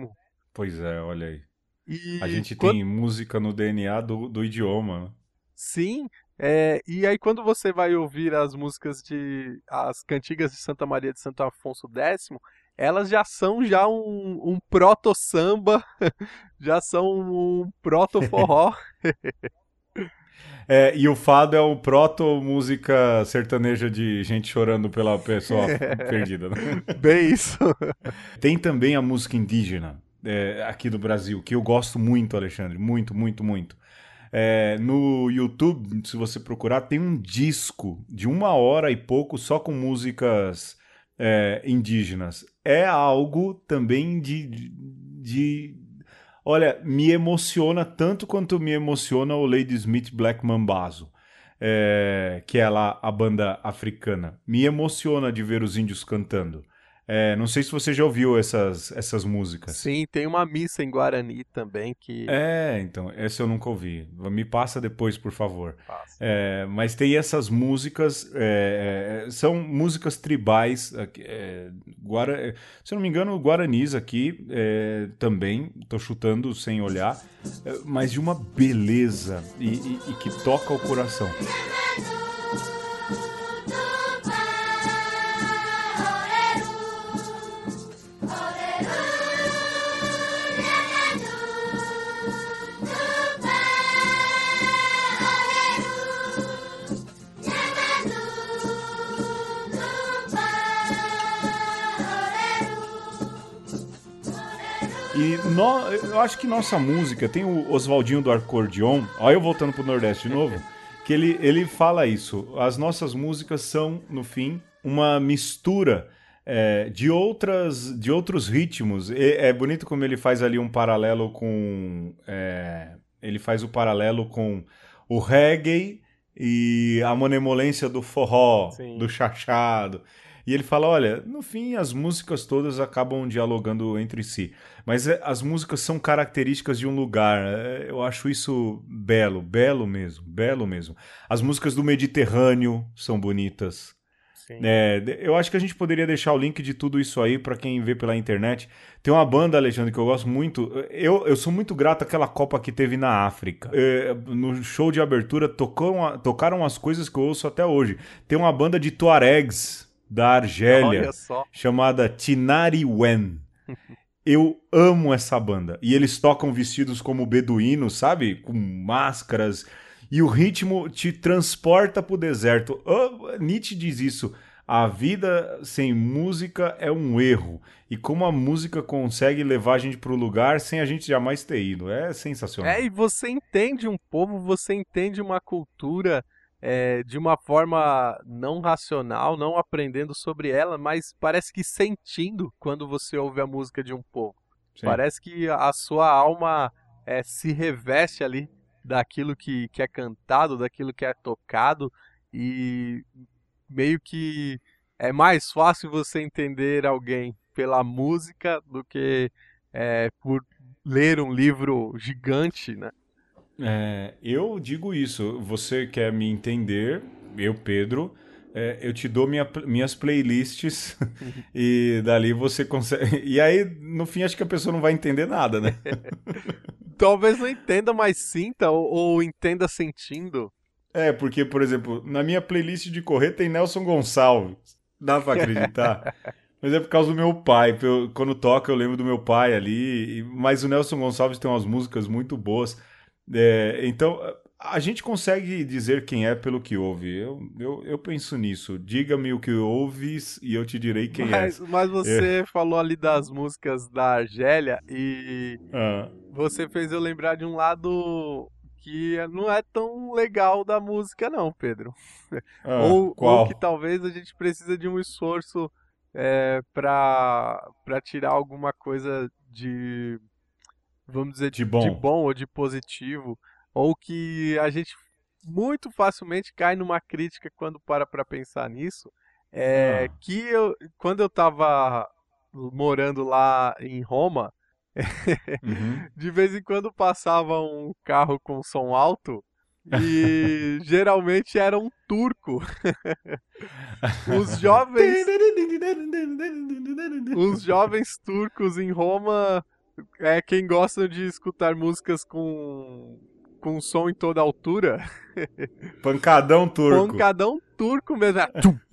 A: Pois é, olha aí. E a gente quando... tem música no DNA do, do idioma.
B: Sim, é, e aí quando você vai ouvir as músicas de as cantigas de Santa Maria de Santo Afonso X, elas já são já um, um proto samba, [laughs] já são um proto forró. [laughs]
A: É, e o fado é o proto-música sertaneja de gente chorando pela pessoa [laughs] perdida. Né?
B: Bem isso.
A: Tem também a música indígena é, aqui do Brasil, que eu gosto muito, Alexandre. Muito, muito, muito. É, no YouTube, se você procurar, tem um disco de uma hora e pouco só com músicas é, indígenas. É algo também de, de Olha, me emociona tanto quanto me emociona o Lady Smith Black Mambazo, é, que é lá a banda africana. Me emociona de ver os índios cantando. É, não sei se você já ouviu essas, essas músicas.
B: Sim, tem uma missa em Guarani também que.
A: É, então, essa eu nunca ouvi. Me passa depois, por favor. É, mas tem essas músicas, é, é são músicas tribais. É, Guara... Se eu não me engano, Guaranis aqui é, também, estou chutando sem olhar, mas de uma beleza e, e, e que toca o coração. No, eu acho que nossa música tem o Oswaldinho do Acordeon. Olha eu voltando pro Nordeste de novo. que ele, ele fala isso. As nossas músicas são, no fim, uma mistura é, de, outras, de outros ritmos. E, é bonito como ele faz ali um paralelo com. É, ele faz o paralelo com o reggae e a monemolência do forró, Sim. do chachado. E ele fala: olha, no fim as músicas todas acabam dialogando entre si, mas é, as músicas são características de um lugar. É, eu acho isso belo, belo mesmo, belo mesmo. As músicas do Mediterrâneo são bonitas. É, eu acho que a gente poderia deixar o link de tudo isso aí para quem vê pela internet. Tem uma banda, Alexandre, que eu gosto muito. Eu, eu sou muito grato àquela Copa que teve na África. É, no show de abertura tocou, tocaram as coisas que eu ouço até hoje. Tem uma banda de Tuaregs da Argélia chamada Tinari Wen. [laughs] Eu amo essa banda. E eles tocam vestidos como beduínos, sabe? Com máscaras. E o ritmo te transporta pro deserto. Oh, Nietzsche diz isso. A vida sem música é um erro. E como a música consegue levar a gente para o lugar sem a gente jamais ter ido. É sensacional.
B: É, e você entende um povo, você entende uma cultura é, de uma forma não racional, não aprendendo sobre ela, mas parece que sentindo quando você ouve a música de um povo. Sim. Parece que a sua alma é, se reveste ali daquilo que, que é cantado, daquilo que é tocado, e meio que é mais fácil você entender alguém pela música do que é, por ler um livro gigante, né?
A: É, eu digo isso. Você quer me entender, eu, Pedro, é, eu te dou minha, minhas playlists [laughs] e dali você consegue. E aí, no fim, acho que a pessoa não vai entender nada, né? [laughs]
B: Talvez não entenda, mas sinta ou, ou entenda sentindo.
A: É, porque, por exemplo, na minha playlist de correr tem Nelson Gonçalves. Dá pra acreditar? [laughs] Mas é por causa do meu pai. Quando toca, eu lembro do meu pai ali. Mas o Nelson Gonçalves tem umas músicas muito boas. É, então, a gente consegue dizer quem é pelo que ouve. Eu, eu, eu penso nisso. Diga-me o que ouves e eu te direi quem
B: mas,
A: é.
B: Mas você é. falou ali das músicas da Argélia e ah. você fez eu lembrar de um lado que não é tão legal da música, não, Pedro. Ah, [laughs] ou, ou, que talvez a gente precisa de um esforço é, para tirar alguma coisa de vamos dizer, de bom. de bom ou de positivo, ou que a gente muito facilmente cai numa crítica quando para para pensar nisso, é ah. que eu, quando eu estava morando lá em Roma, uhum. [laughs] de vez em quando passava um carro com som alto e [laughs] geralmente era um turco. [laughs] Os jovens Os jovens turcos em Roma é quem gosta de escutar músicas com com som em toda altura. [laughs]
A: Pancadão turco.
B: Pancadão turco mesmo. É [laughs]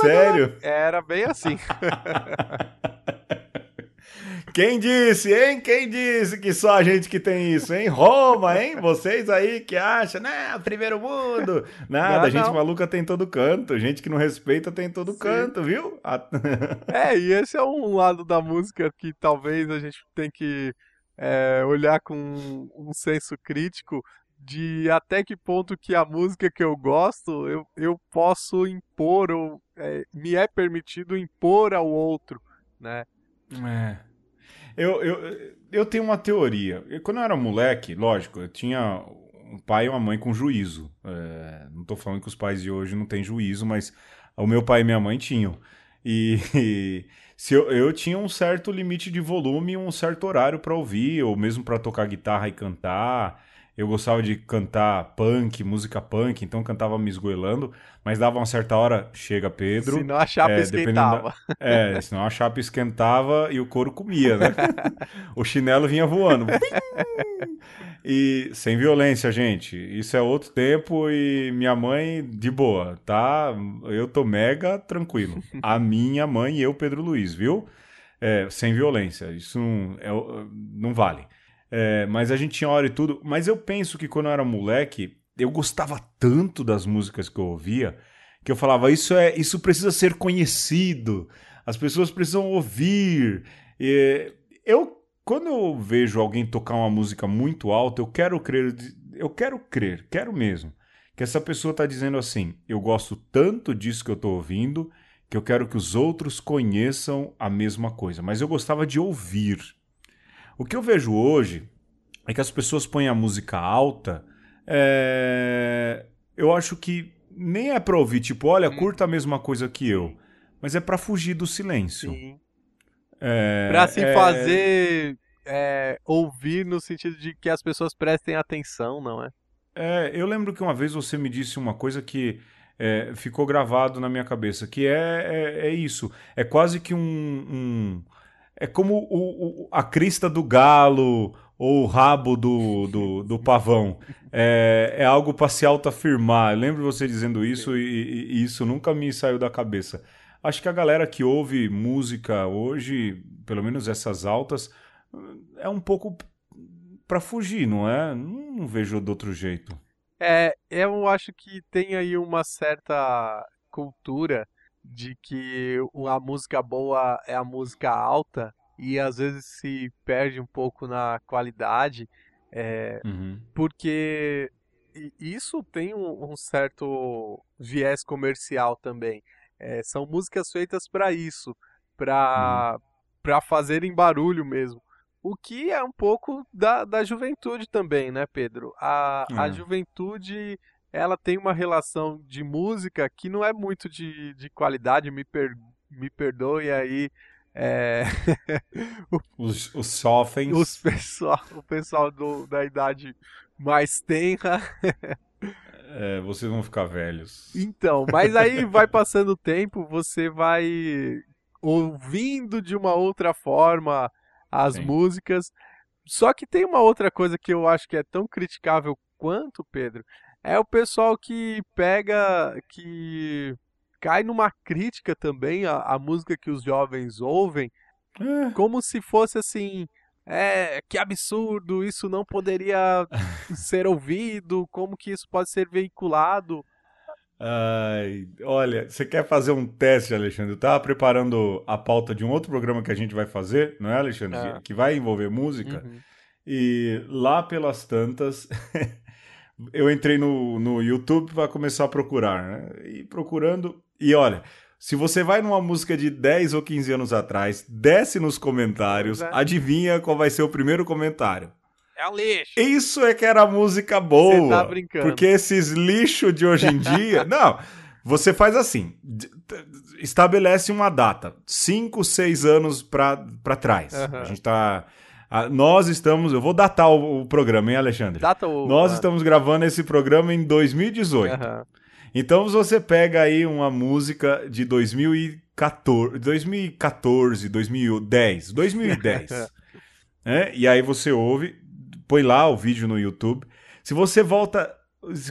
A: Sério?
B: Era bem assim. [laughs]
A: Quem disse, hein? Quem disse que só a gente que tem isso, hein? Roma, hein? Vocês aí que acham, né? Primeiro mundo. Nada, não, gente não. maluca tem todo canto. Gente que não respeita tem todo Sim. canto, viu? [laughs]
B: é, e esse é um lado da música que talvez a gente tem que é, olhar com um senso crítico de até que ponto que a música que eu gosto eu, eu posso impor ou é, me é permitido impor ao outro, né?
A: É. Eu, eu, eu tenho uma teoria. quando eu era moleque, lógico, eu tinha um pai e uma mãe com juízo. É, não estou falando que os pais de hoje não têm juízo, mas o meu pai e minha mãe tinham. E, e [laughs] se eu, eu tinha um certo limite de volume, um certo horário para ouvir, ou mesmo para tocar guitarra e cantar. Eu gostava de cantar punk, música punk, então cantava me esgoelando, mas dava uma certa hora, chega Pedro.
B: Senão a chapa é, esquentava.
A: Da, é, senão a chapa esquentava e o couro comia, né? [laughs] o chinelo vinha voando. e sem violência, gente. Isso é outro tempo e minha mãe, de boa, tá? Eu tô mega tranquilo. A minha mãe e eu, Pedro Luiz, viu? É, sem violência. Isso não, é, não vale. É, mas a gente tinha hora e tudo. Mas eu penso que quando eu era moleque, eu gostava tanto das músicas que eu ouvia que eu falava isso é isso precisa ser conhecido. As pessoas precisam ouvir. E eu quando eu vejo alguém tocar uma música muito alta, eu quero crer, eu quero crer, quero mesmo, que essa pessoa está dizendo assim: eu gosto tanto disso que eu estou ouvindo que eu quero que os outros conheçam a mesma coisa. Mas eu gostava de ouvir. O que eu vejo hoje é que as pessoas põem a música alta. É... Eu acho que nem é pra ouvir, tipo, olha, hum. curta a mesma coisa que eu. Mas é para fugir do silêncio. Sim.
B: É, pra se é... fazer é, ouvir no sentido de que as pessoas prestem atenção, não é?
A: É, eu lembro que uma vez você me disse uma coisa que é, ficou gravado na minha cabeça, que é, é, é isso. É quase que um. um é como o, o, a crista do galo ou o rabo do, do, do pavão. É, é algo para se autoafirmar. Lembro você dizendo isso e, e, isso nunca me saiu da cabeça. Acho que a galera que ouve música hoje, pelo menos essas altas, é um pouco para fugir, não é? Não vejo de outro jeito.
B: É, eu acho que tem aí uma certa cultura de que a música boa é a música alta e às vezes se perde um pouco na qualidade, é, uhum. porque isso tem um, um, certo viés comercial também. É, são músicas feitas para isso, para uhum. para fazerem barulho mesmo. O que é um pouco da, da juventude também, né, Pedro? A, uhum. a juventude ela tem uma relação de música que não é muito de, de qualidade, me, per, me perdoe aí é... [laughs]
A: os, os jovens.
B: Os pessoal, o pessoal do, da idade mais tenra.
A: é, vocês vão ficar velhos.
B: Então, mas aí vai passando o tempo, você vai ouvindo de uma outra forma as Sim. músicas. Só que tem uma outra coisa que eu acho que é tão criticável quanto, Pedro, é o pessoal que pega, que cai numa crítica também à, à música que os jovens ouvem, é. como se fosse assim, é, que absurdo, isso não poderia [laughs] ser ouvido, como que isso pode ser veiculado.
A: Ai, olha, você quer fazer um teste, Alexandre? Eu estava preparando a pauta de um outro programa que a gente vai fazer, não é, Alexandre? É. Que vai envolver música. Uhum. E lá pelas tantas, [laughs] eu entrei no, no YouTube para começar a procurar. Né? E procurando, e olha, se você vai numa música de 10 ou 15 anos atrás, desce nos comentários, é. adivinha qual vai ser o primeiro comentário.
B: É um lixo.
A: Isso é que era música boa. Você tá brincando. Porque esses lixos de hoje em dia. [laughs] não, você faz assim: estabelece uma data, 5, 6 anos pra trás. Uhum. A gente tá. Nós estamos. Eu vou datar o, o programa, hein, Alexandre?
B: Data o.
A: Nós uh, estamos gravando esse programa em 2018. Uhum. Então você pega aí uma música de 2014, 2014 2010, 2010. é, e aí você ouve, põe lá o vídeo no YouTube. Se você volta,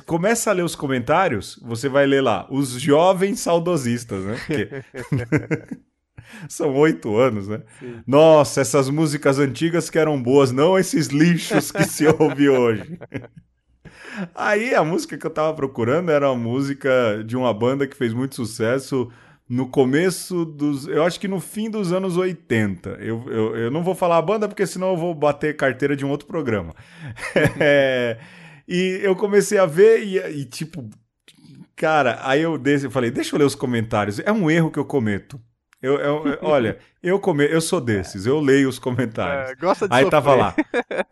A: começa a ler os comentários, você vai ler lá, os jovens saudosistas, né? Porque... [laughs] [laughs] São oito anos, né? Sim. Nossa, essas músicas antigas que eram boas, não esses lixos que se ouve hoje. [laughs] Aí a música que eu tava procurando era uma música de uma banda que fez muito sucesso no começo dos. Eu acho que no fim dos anos 80. Eu, eu, eu não vou falar a banda porque senão eu vou bater carteira de um outro programa. [laughs] é, e eu comecei a ver e, e tipo. Cara, aí eu, desse, eu falei, deixa eu ler os comentários. É um erro que eu cometo. Eu, eu, olha, eu come, eu sou desses, eu leio os comentários. É,
B: gosta de
A: Aí
B: sofrer.
A: tava lá.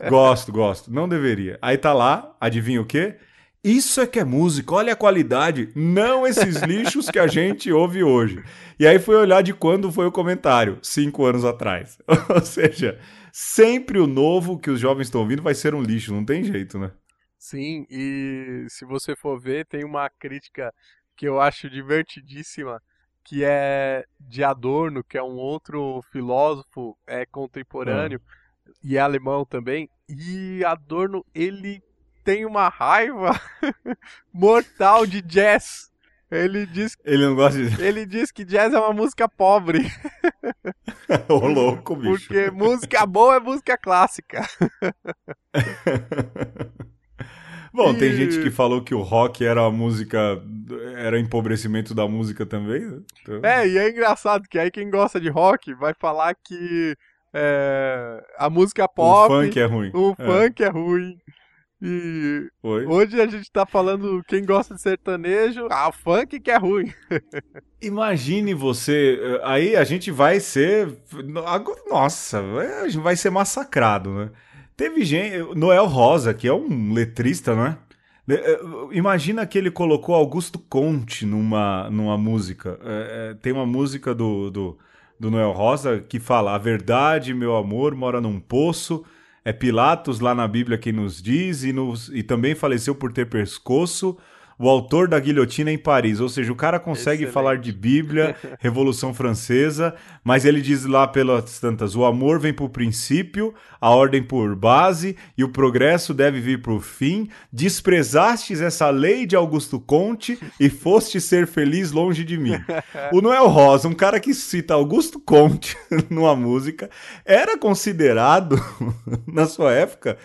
A: Gosto, gosto. Não deveria. Aí tá lá, adivinha o quê? Isso é que é música, olha a qualidade, não esses [laughs] lixos que a gente ouve hoje. E aí fui olhar de quando foi o comentário, cinco anos atrás. [laughs] Ou seja, sempre o novo que os jovens estão ouvindo vai ser um lixo, não tem jeito, né?
B: Sim, e se você for ver, tem uma crítica que eu acho divertidíssima que é de Adorno, que é um outro filósofo é contemporâneo ah. e é alemão também. E Adorno ele tem uma raiva [laughs] mortal de jazz. Ele diz
A: Ele não gosta de...
B: Ele diz que jazz é uma música pobre. [laughs]
A: Ô louco, bicho.
B: Porque música boa é música clássica. [laughs]
A: Bom, tem gente que falou que o rock era a música. Era empobrecimento da música também, né?
B: Então... É, e é engraçado que aí quem gosta de rock vai falar que é, a música pop.
A: O funk é ruim.
B: O é. funk é ruim. E Oi? hoje a gente tá falando quem gosta de sertanejo, ah, o funk que é ruim. [laughs]
A: Imagine você, aí a gente vai ser, nossa, a gente vai ser massacrado, né? Teve gente. Noel Rosa, que é um letrista, não é? é imagina que ele colocou Augusto Conte numa, numa música. É, é, tem uma música do, do, do, Noel Rosa que fala: A verdade, meu amor, mora num poço. É Pilatos lá na Bíblia quem nos diz, e, nos, e também faleceu por ter pescoço. O autor da guilhotina em Paris. Ou seja, o cara consegue
B: Excelente.
A: falar de Bíblia, [laughs] Revolução Francesa, mas ele diz lá pelas tantas: o amor vem por princípio, a ordem por base, e o progresso deve vir por fim. Desprezastes essa lei de Augusto Conte e foste ser feliz longe de mim. [laughs] O Noel Rosa, um cara que cita Augusto Conte [laughs] numa música, era considerado, na sua época,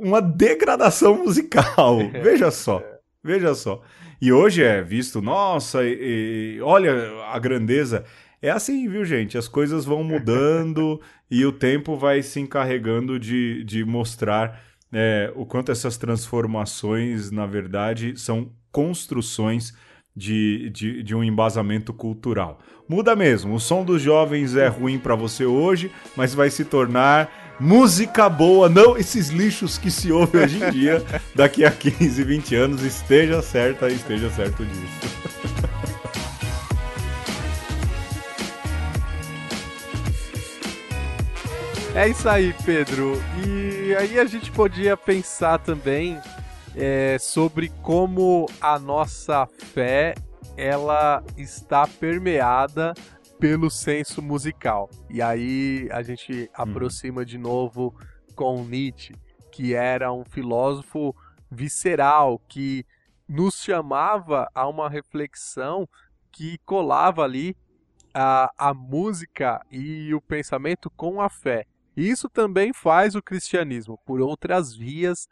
A: uma degradação musical. Veja só, veja só. E hoje é visto, nossa, e, e, olha a grandeza. É assim, viu, gente? As coisas vão mudando [laughs] e o tempo vai se encarregando de, de mostrar é, o quanto essas transformações, na verdade, são construções de, de, de, um embasamento cultural. Muda mesmo. O som dos jovens é ruim para você hoje, mas vai se tornar música boa, não esses lixos que se ouvem hoje em dia, daqui a 15, 20 anos. Esteja certa, esteja certo disso.
B: É isso aí, Pedro. E aí a gente podia pensar também é, sobre como a nossa fé ela está permeada pelo senso musical. E aí a gente hum. aproxima de novo com Nietzsche, que era um filósofo visceral que nos chamava a uma reflexão que colava ali a, a música e o pensamento com a fé. Isso também faz o cristianismo por outras vias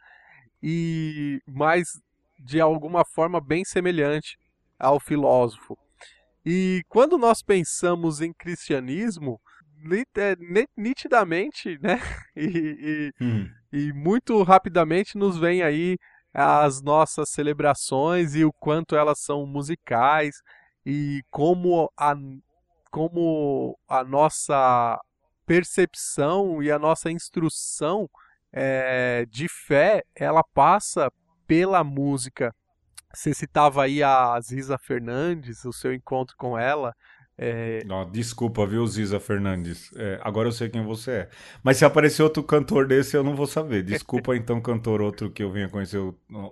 B: e mais de alguma forma bem semelhante ao filósofo. E quando nós pensamos em cristianismo, é, nitidamente, né? [laughs] E, e, hum. e muito rapidamente nos vem aí as nossas celebrações e o quanto elas são musicais e como a, como a nossa percepção e a nossa instrução é, de fé ela passa pela música. Você citava aí a Ziza Fernandes, o seu encontro com ela. É...
A: Não, desculpa, viu, Ziza Fernandes? É, agora eu sei quem você é. Mas se aparecer outro cantor desse, eu não vou saber. Desculpa, [laughs] então, cantor outro que eu venha conhecer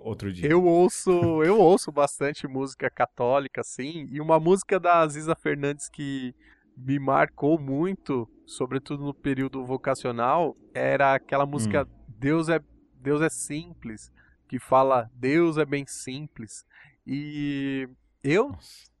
A: outro dia.
B: Eu ouço, eu ouço bastante música católica, assim, e uma música da Ziza Fernandes que me marcou muito, sobretudo no período vocacional, era aquela música hum. Deus é Deus é simples, que fala Deus é bem simples. E eu,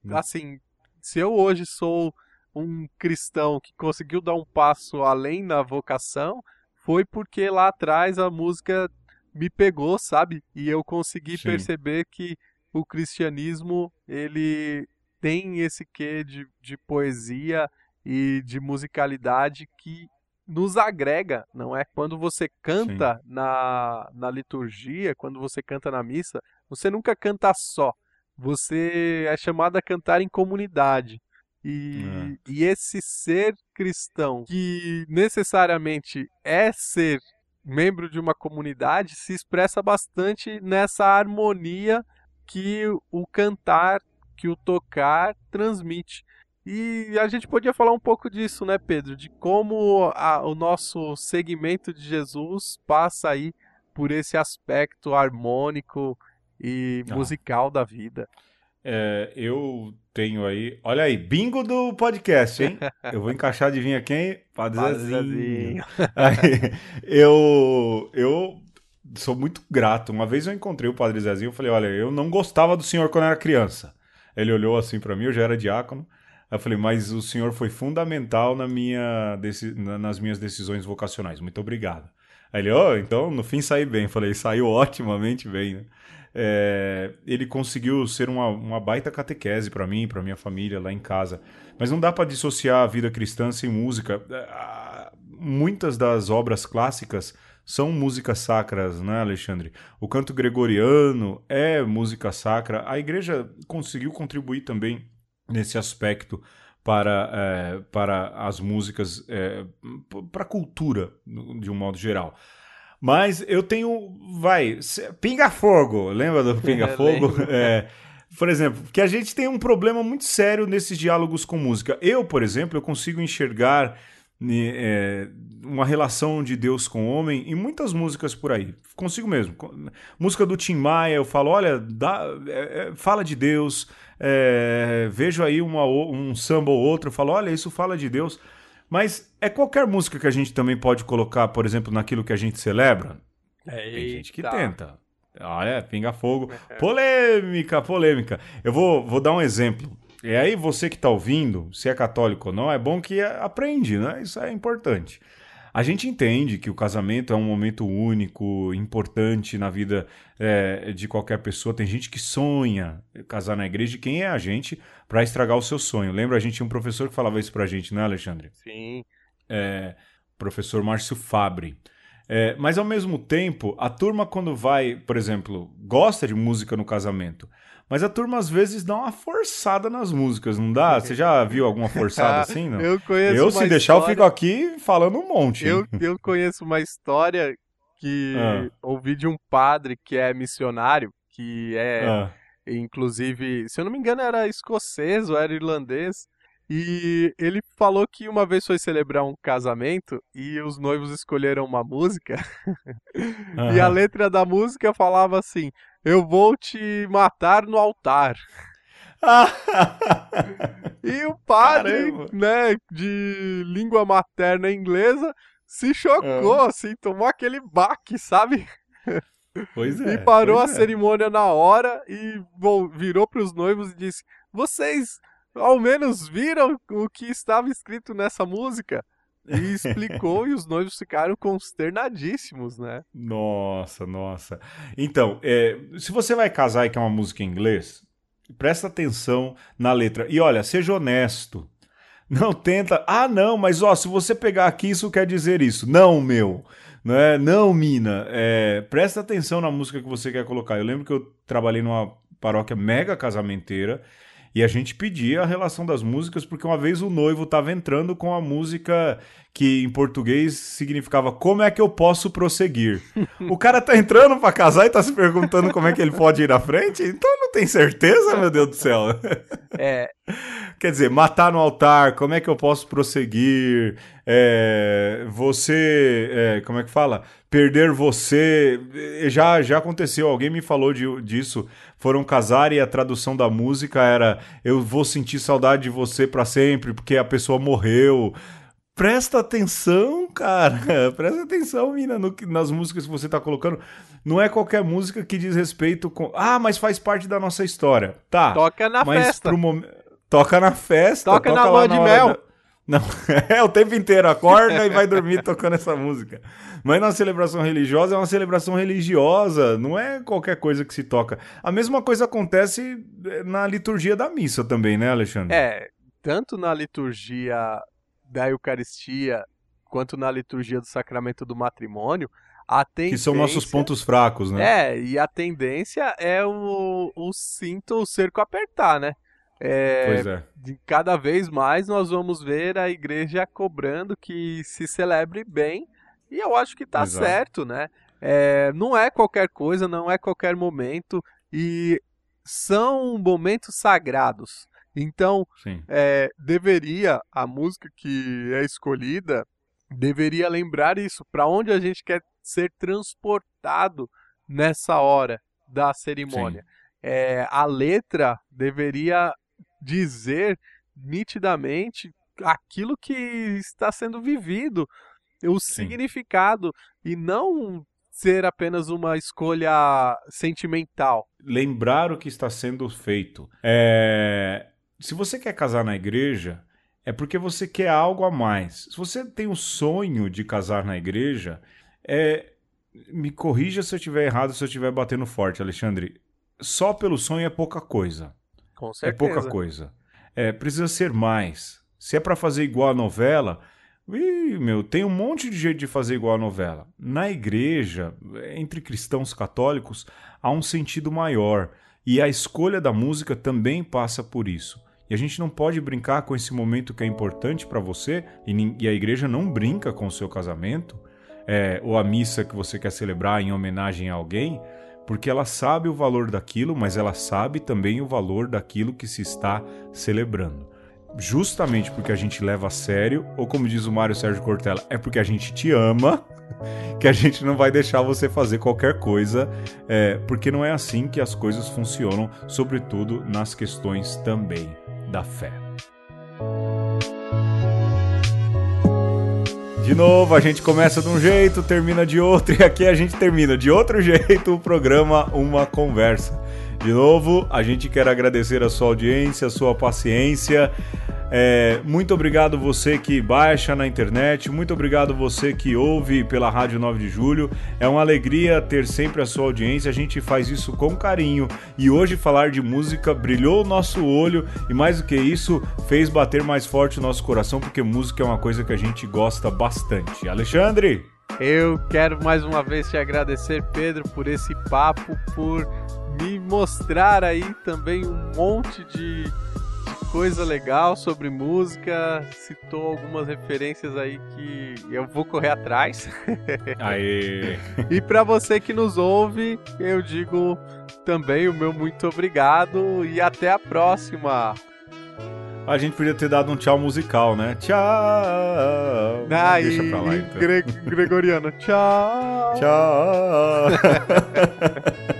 B: Nossa. assim, se eu hoje sou um cristão que conseguiu dar um passo além na vocação, foi porque lá atrás a música me pegou, sabe? E eu consegui Sim. perceber que o cristianismo ele tem esse quê de, de poesia e de musicalidade que nos agrega, não é? Quando você canta na, na liturgia, quando você canta na missa, você nunca canta só. Você é chamado a cantar em comunidade. E, é. e esse ser cristão, que necessariamente é ser membro de uma comunidade, se expressa bastante nessa harmonia que o cantar que o tocar transmite. E a gente podia falar um pouco disso, né, Pedro? De como a, o nosso segmento de Jesus passa aí por esse aspecto harmônico e ah. musical da vida.
A: É, eu tenho aí. Olha aí, bingo do podcast, hein? [laughs] Eu vou encaixar de vir quem? Padre, Padre Zezinho. Aí, eu, eu sou muito grato. Uma vez eu encontrei o Padre Zezinho e falei: Olha, eu não gostava do senhor quando era criança. Ele olhou assim para mim, eu já era diácono. Eu falei, mas o senhor foi fundamental na minha, nas minhas decisões vocacionais. Muito obrigado. Aí ele, oh, então no fim saí bem. Eu falei, saiu [laughs] otimamente bem, né? É, ele conseguiu ser uma, uma baita catequese para mim, para minha família lá em casa. Mas não dá para dissociar a vida cristã sem música. É, muitas das obras clássicas são músicas sacras, né, Alexandre? O canto gregoriano é música sacra. A igreja conseguiu contribuir também nesse aspecto para, é, para as músicas, é, para a cultura, de um modo geral. Mas eu tenho. Vai. Pinga Fogo. Lembra do Pinga [laughs] Fogo? É, por exemplo, que a gente tem um problema muito sério nesses diálogos com música. Eu, por exemplo, eu consigo enxergar é, uma relação de Deus com o homem em muitas músicas por aí. Consigo mesmo. Música do Tim Maia, eu falo, olha, dá, é, é, fala de Deus. É, vejo aí uma, um samba ou outro, falo, olha, isso fala de Deus. Mas é qualquer música que a gente também pode colocar, por exemplo, naquilo que a gente celebra? Eita. Tem gente que tenta. Olha, pinga fogo. [laughs] Polêmica, polêmica. Eu vou, vou dar um exemplo. E aí, você que está ouvindo, se é católico ou não, é bom que aprende, né? Isso é importante. A gente entende que o casamento é um momento único, importante na vida é, de qualquer pessoa. Tem gente que sonha casar na igreja e quem é a gente para estragar o seu sonho? Lembra, a gente tinha um professor que falava isso pra gente, né, Alexandre?
B: Sim.
A: É, professor Márcio Fabre. É, mas ao mesmo tempo, a turma, quando vai, por exemplo, gosta de música no casamento, mas a turma às vezes dá uma forçada nas músicas, não dá? Você já viu alguma forçada assim? [laughs] Não?
B: eu conheço.
A: Eu, se deixar, história... eu fico aqui falando um monte.
B: Eu, eu conheço uma história que ah. ouvi de um padre que é missionário, que é, ah. inclusive, se eu não me engano, era escocês ou era irlandês. E ele falou que uma vez foi celebrar um casamento e os noivos escolheram uma música. Uhum. [laughs] e a letra da música falava assim: Eu vou te matar no altar. [laughs] e o padre, Caramba. né, de língua materna inglesa, se chocou, uhum. assim, tomou aquele baque, sabe?
A: Pois é.
B: E parou a
A: é.
B: cerimônia na hora e virou para os noivos e disse: Vocês ao menos viram o que estava escrito nessa música? E explicou e os noivos ficaram consternadíssimos, né?
A: Nossa, nossa. Então, é, se você vai casar e quer uma música em inglês, presta atenção na letra. E olha, seja honesto. Não tenta. Ah, não, mas ó, se você pegar aqui, isso quer dizer isso. Não, meu. Não, é, não mina. É, presta atenção na música que você quer colocar. Eu lembro que eu trabalhei numa paróquia mega casamenteira e a gente pedia a relação das músicas, porque uma vez o noivo estava entrando com a música que em português significava como é que eu posso prosseguir. o cara tá entrando para casar e tá se perguntando como é que ele pode ir à frente? Então não tem certeza, meu Deus do céu.
B: É.
A: Quer dizer, matar no altar, como é que eu posso prosseguir? É, você, é, como é que fala? Perder você. Já, já aconteceu, alguém me falou de, disso foram casar e a tradução da música era Eu vou sentir saudade de você para sempre porque a pessoa morreu. Presta atenção, cara. [laughs] Presta atenção, mina, no, nas músicas que você tá colocando. Não é qualquer música que diz respeito com. Ah, mas faz parte da nossa história. Tá.
B: Toca na
A: mas
B: festa.
A: Pro mom... Toca na festa.
B: Toca, toca na lua de mel. Da...
A: Não, [laughs] é o tempo inteiro. Acorda e vai dormir tocando essa música. Mas na celebração religiosa é uma celebração religiosa, não é qualquer coisa que se toca. A mesma coisa acontece eh, na liturgia da missa também, né, Alexandre?
B: É, tanto na liturgia da Eucaristia quanto na liturgia do sacramento do matrimônio, a tendência...
A: Que são nossos pontos fracos,
B: né? É, e a tendência é o, o cinto, o cerco apertar, né? É,
A: pois é.
B: Cada vez mais nós vamos ver a igreja cobrando que se celebre bem, e eu acho que está certo, né? É, não é qualquer coisa, não é qualquer momento, e são momentos sagrados. Então, é, deveria, a música que é escolhida, deveria lembrar isso, para onde a gente quer ser transportado nessa hora da cerimônia. É, a letra deveria dizer nitidamente aquilo que está sendo vivido, o Sim. significado, e não ser apenas uma escolha sentimental.
A: Lembrar o que está sendo feito. É... Se você quer casar na igreja, é porque você quer algo a mais. Se você tem o sonho de casar na igreja, é... me corrija se eu estiver errado, se eu estiver batendo forte, Alexandre. Só pelo sonho é pouca coisa.
B: Com certeza.
A: É pouca coisa. É, precisa ser mais. Se é para fazer igual a novela, ih, meu, tem um monte de jeito de fazer igual a novela. Na igreja, entre cristãos católicos, há um sentido maior. E a escolha da música também passa por isso. E a gente não pode brincar com esse momento que é importante para você, e, a igreja não brinca com o seu casamento, é, ou a missa que você quer celebrar em homenagem a alguém, porque ela sabe o valor daquilo, mas ela sabe também o valor daquilo que se está celebrando. justamente porque a gente leva a sério, ou como diz o Mário Sérgio Cortella, é porque a gente te ama, [laughs] que a gente não vai deixar você fazer qualquer coisa, é, porque não é assim que as coisas funcionam, sobretudo nas questões também da fé. De novo, a gente começa de um jeito, termina de outro, [laughs] e aqui a gente termina de outro jeito o programa Uma Conversa. De novo, a gente quer agradecer a sua audiência, a sua paciência. É, muito obrigado você que baixa na internet, muito obrigado você que ouve pela Rádio 9 de Julho. É uma alegria ter sempre a sua audiência, a gente faz isso com carinho e hoje falar de música brilhou o nosso olho e mais do que isso, fez bater mais forte o nosso coração, porque música é uma coisa que a gente gosta bastante. Alexandre!
B: Eu quero mais uma vez te agradecer, Pedro, por esse papo, por me mostrar aí também um monte de coisa legal sobre música, citou algumas referências aí que eu vou correr atrás. [laughs]
A: Aê!
B: e para você que nos ouve, eu digo também o meu muito obrigado e até a próxima.
A: A gente podia ter dado um tchau musical, né? Tchau!
B: Ah, Deixa pra lá, então. Gre gregoriano, tchau!
A: Tchau! [laughs]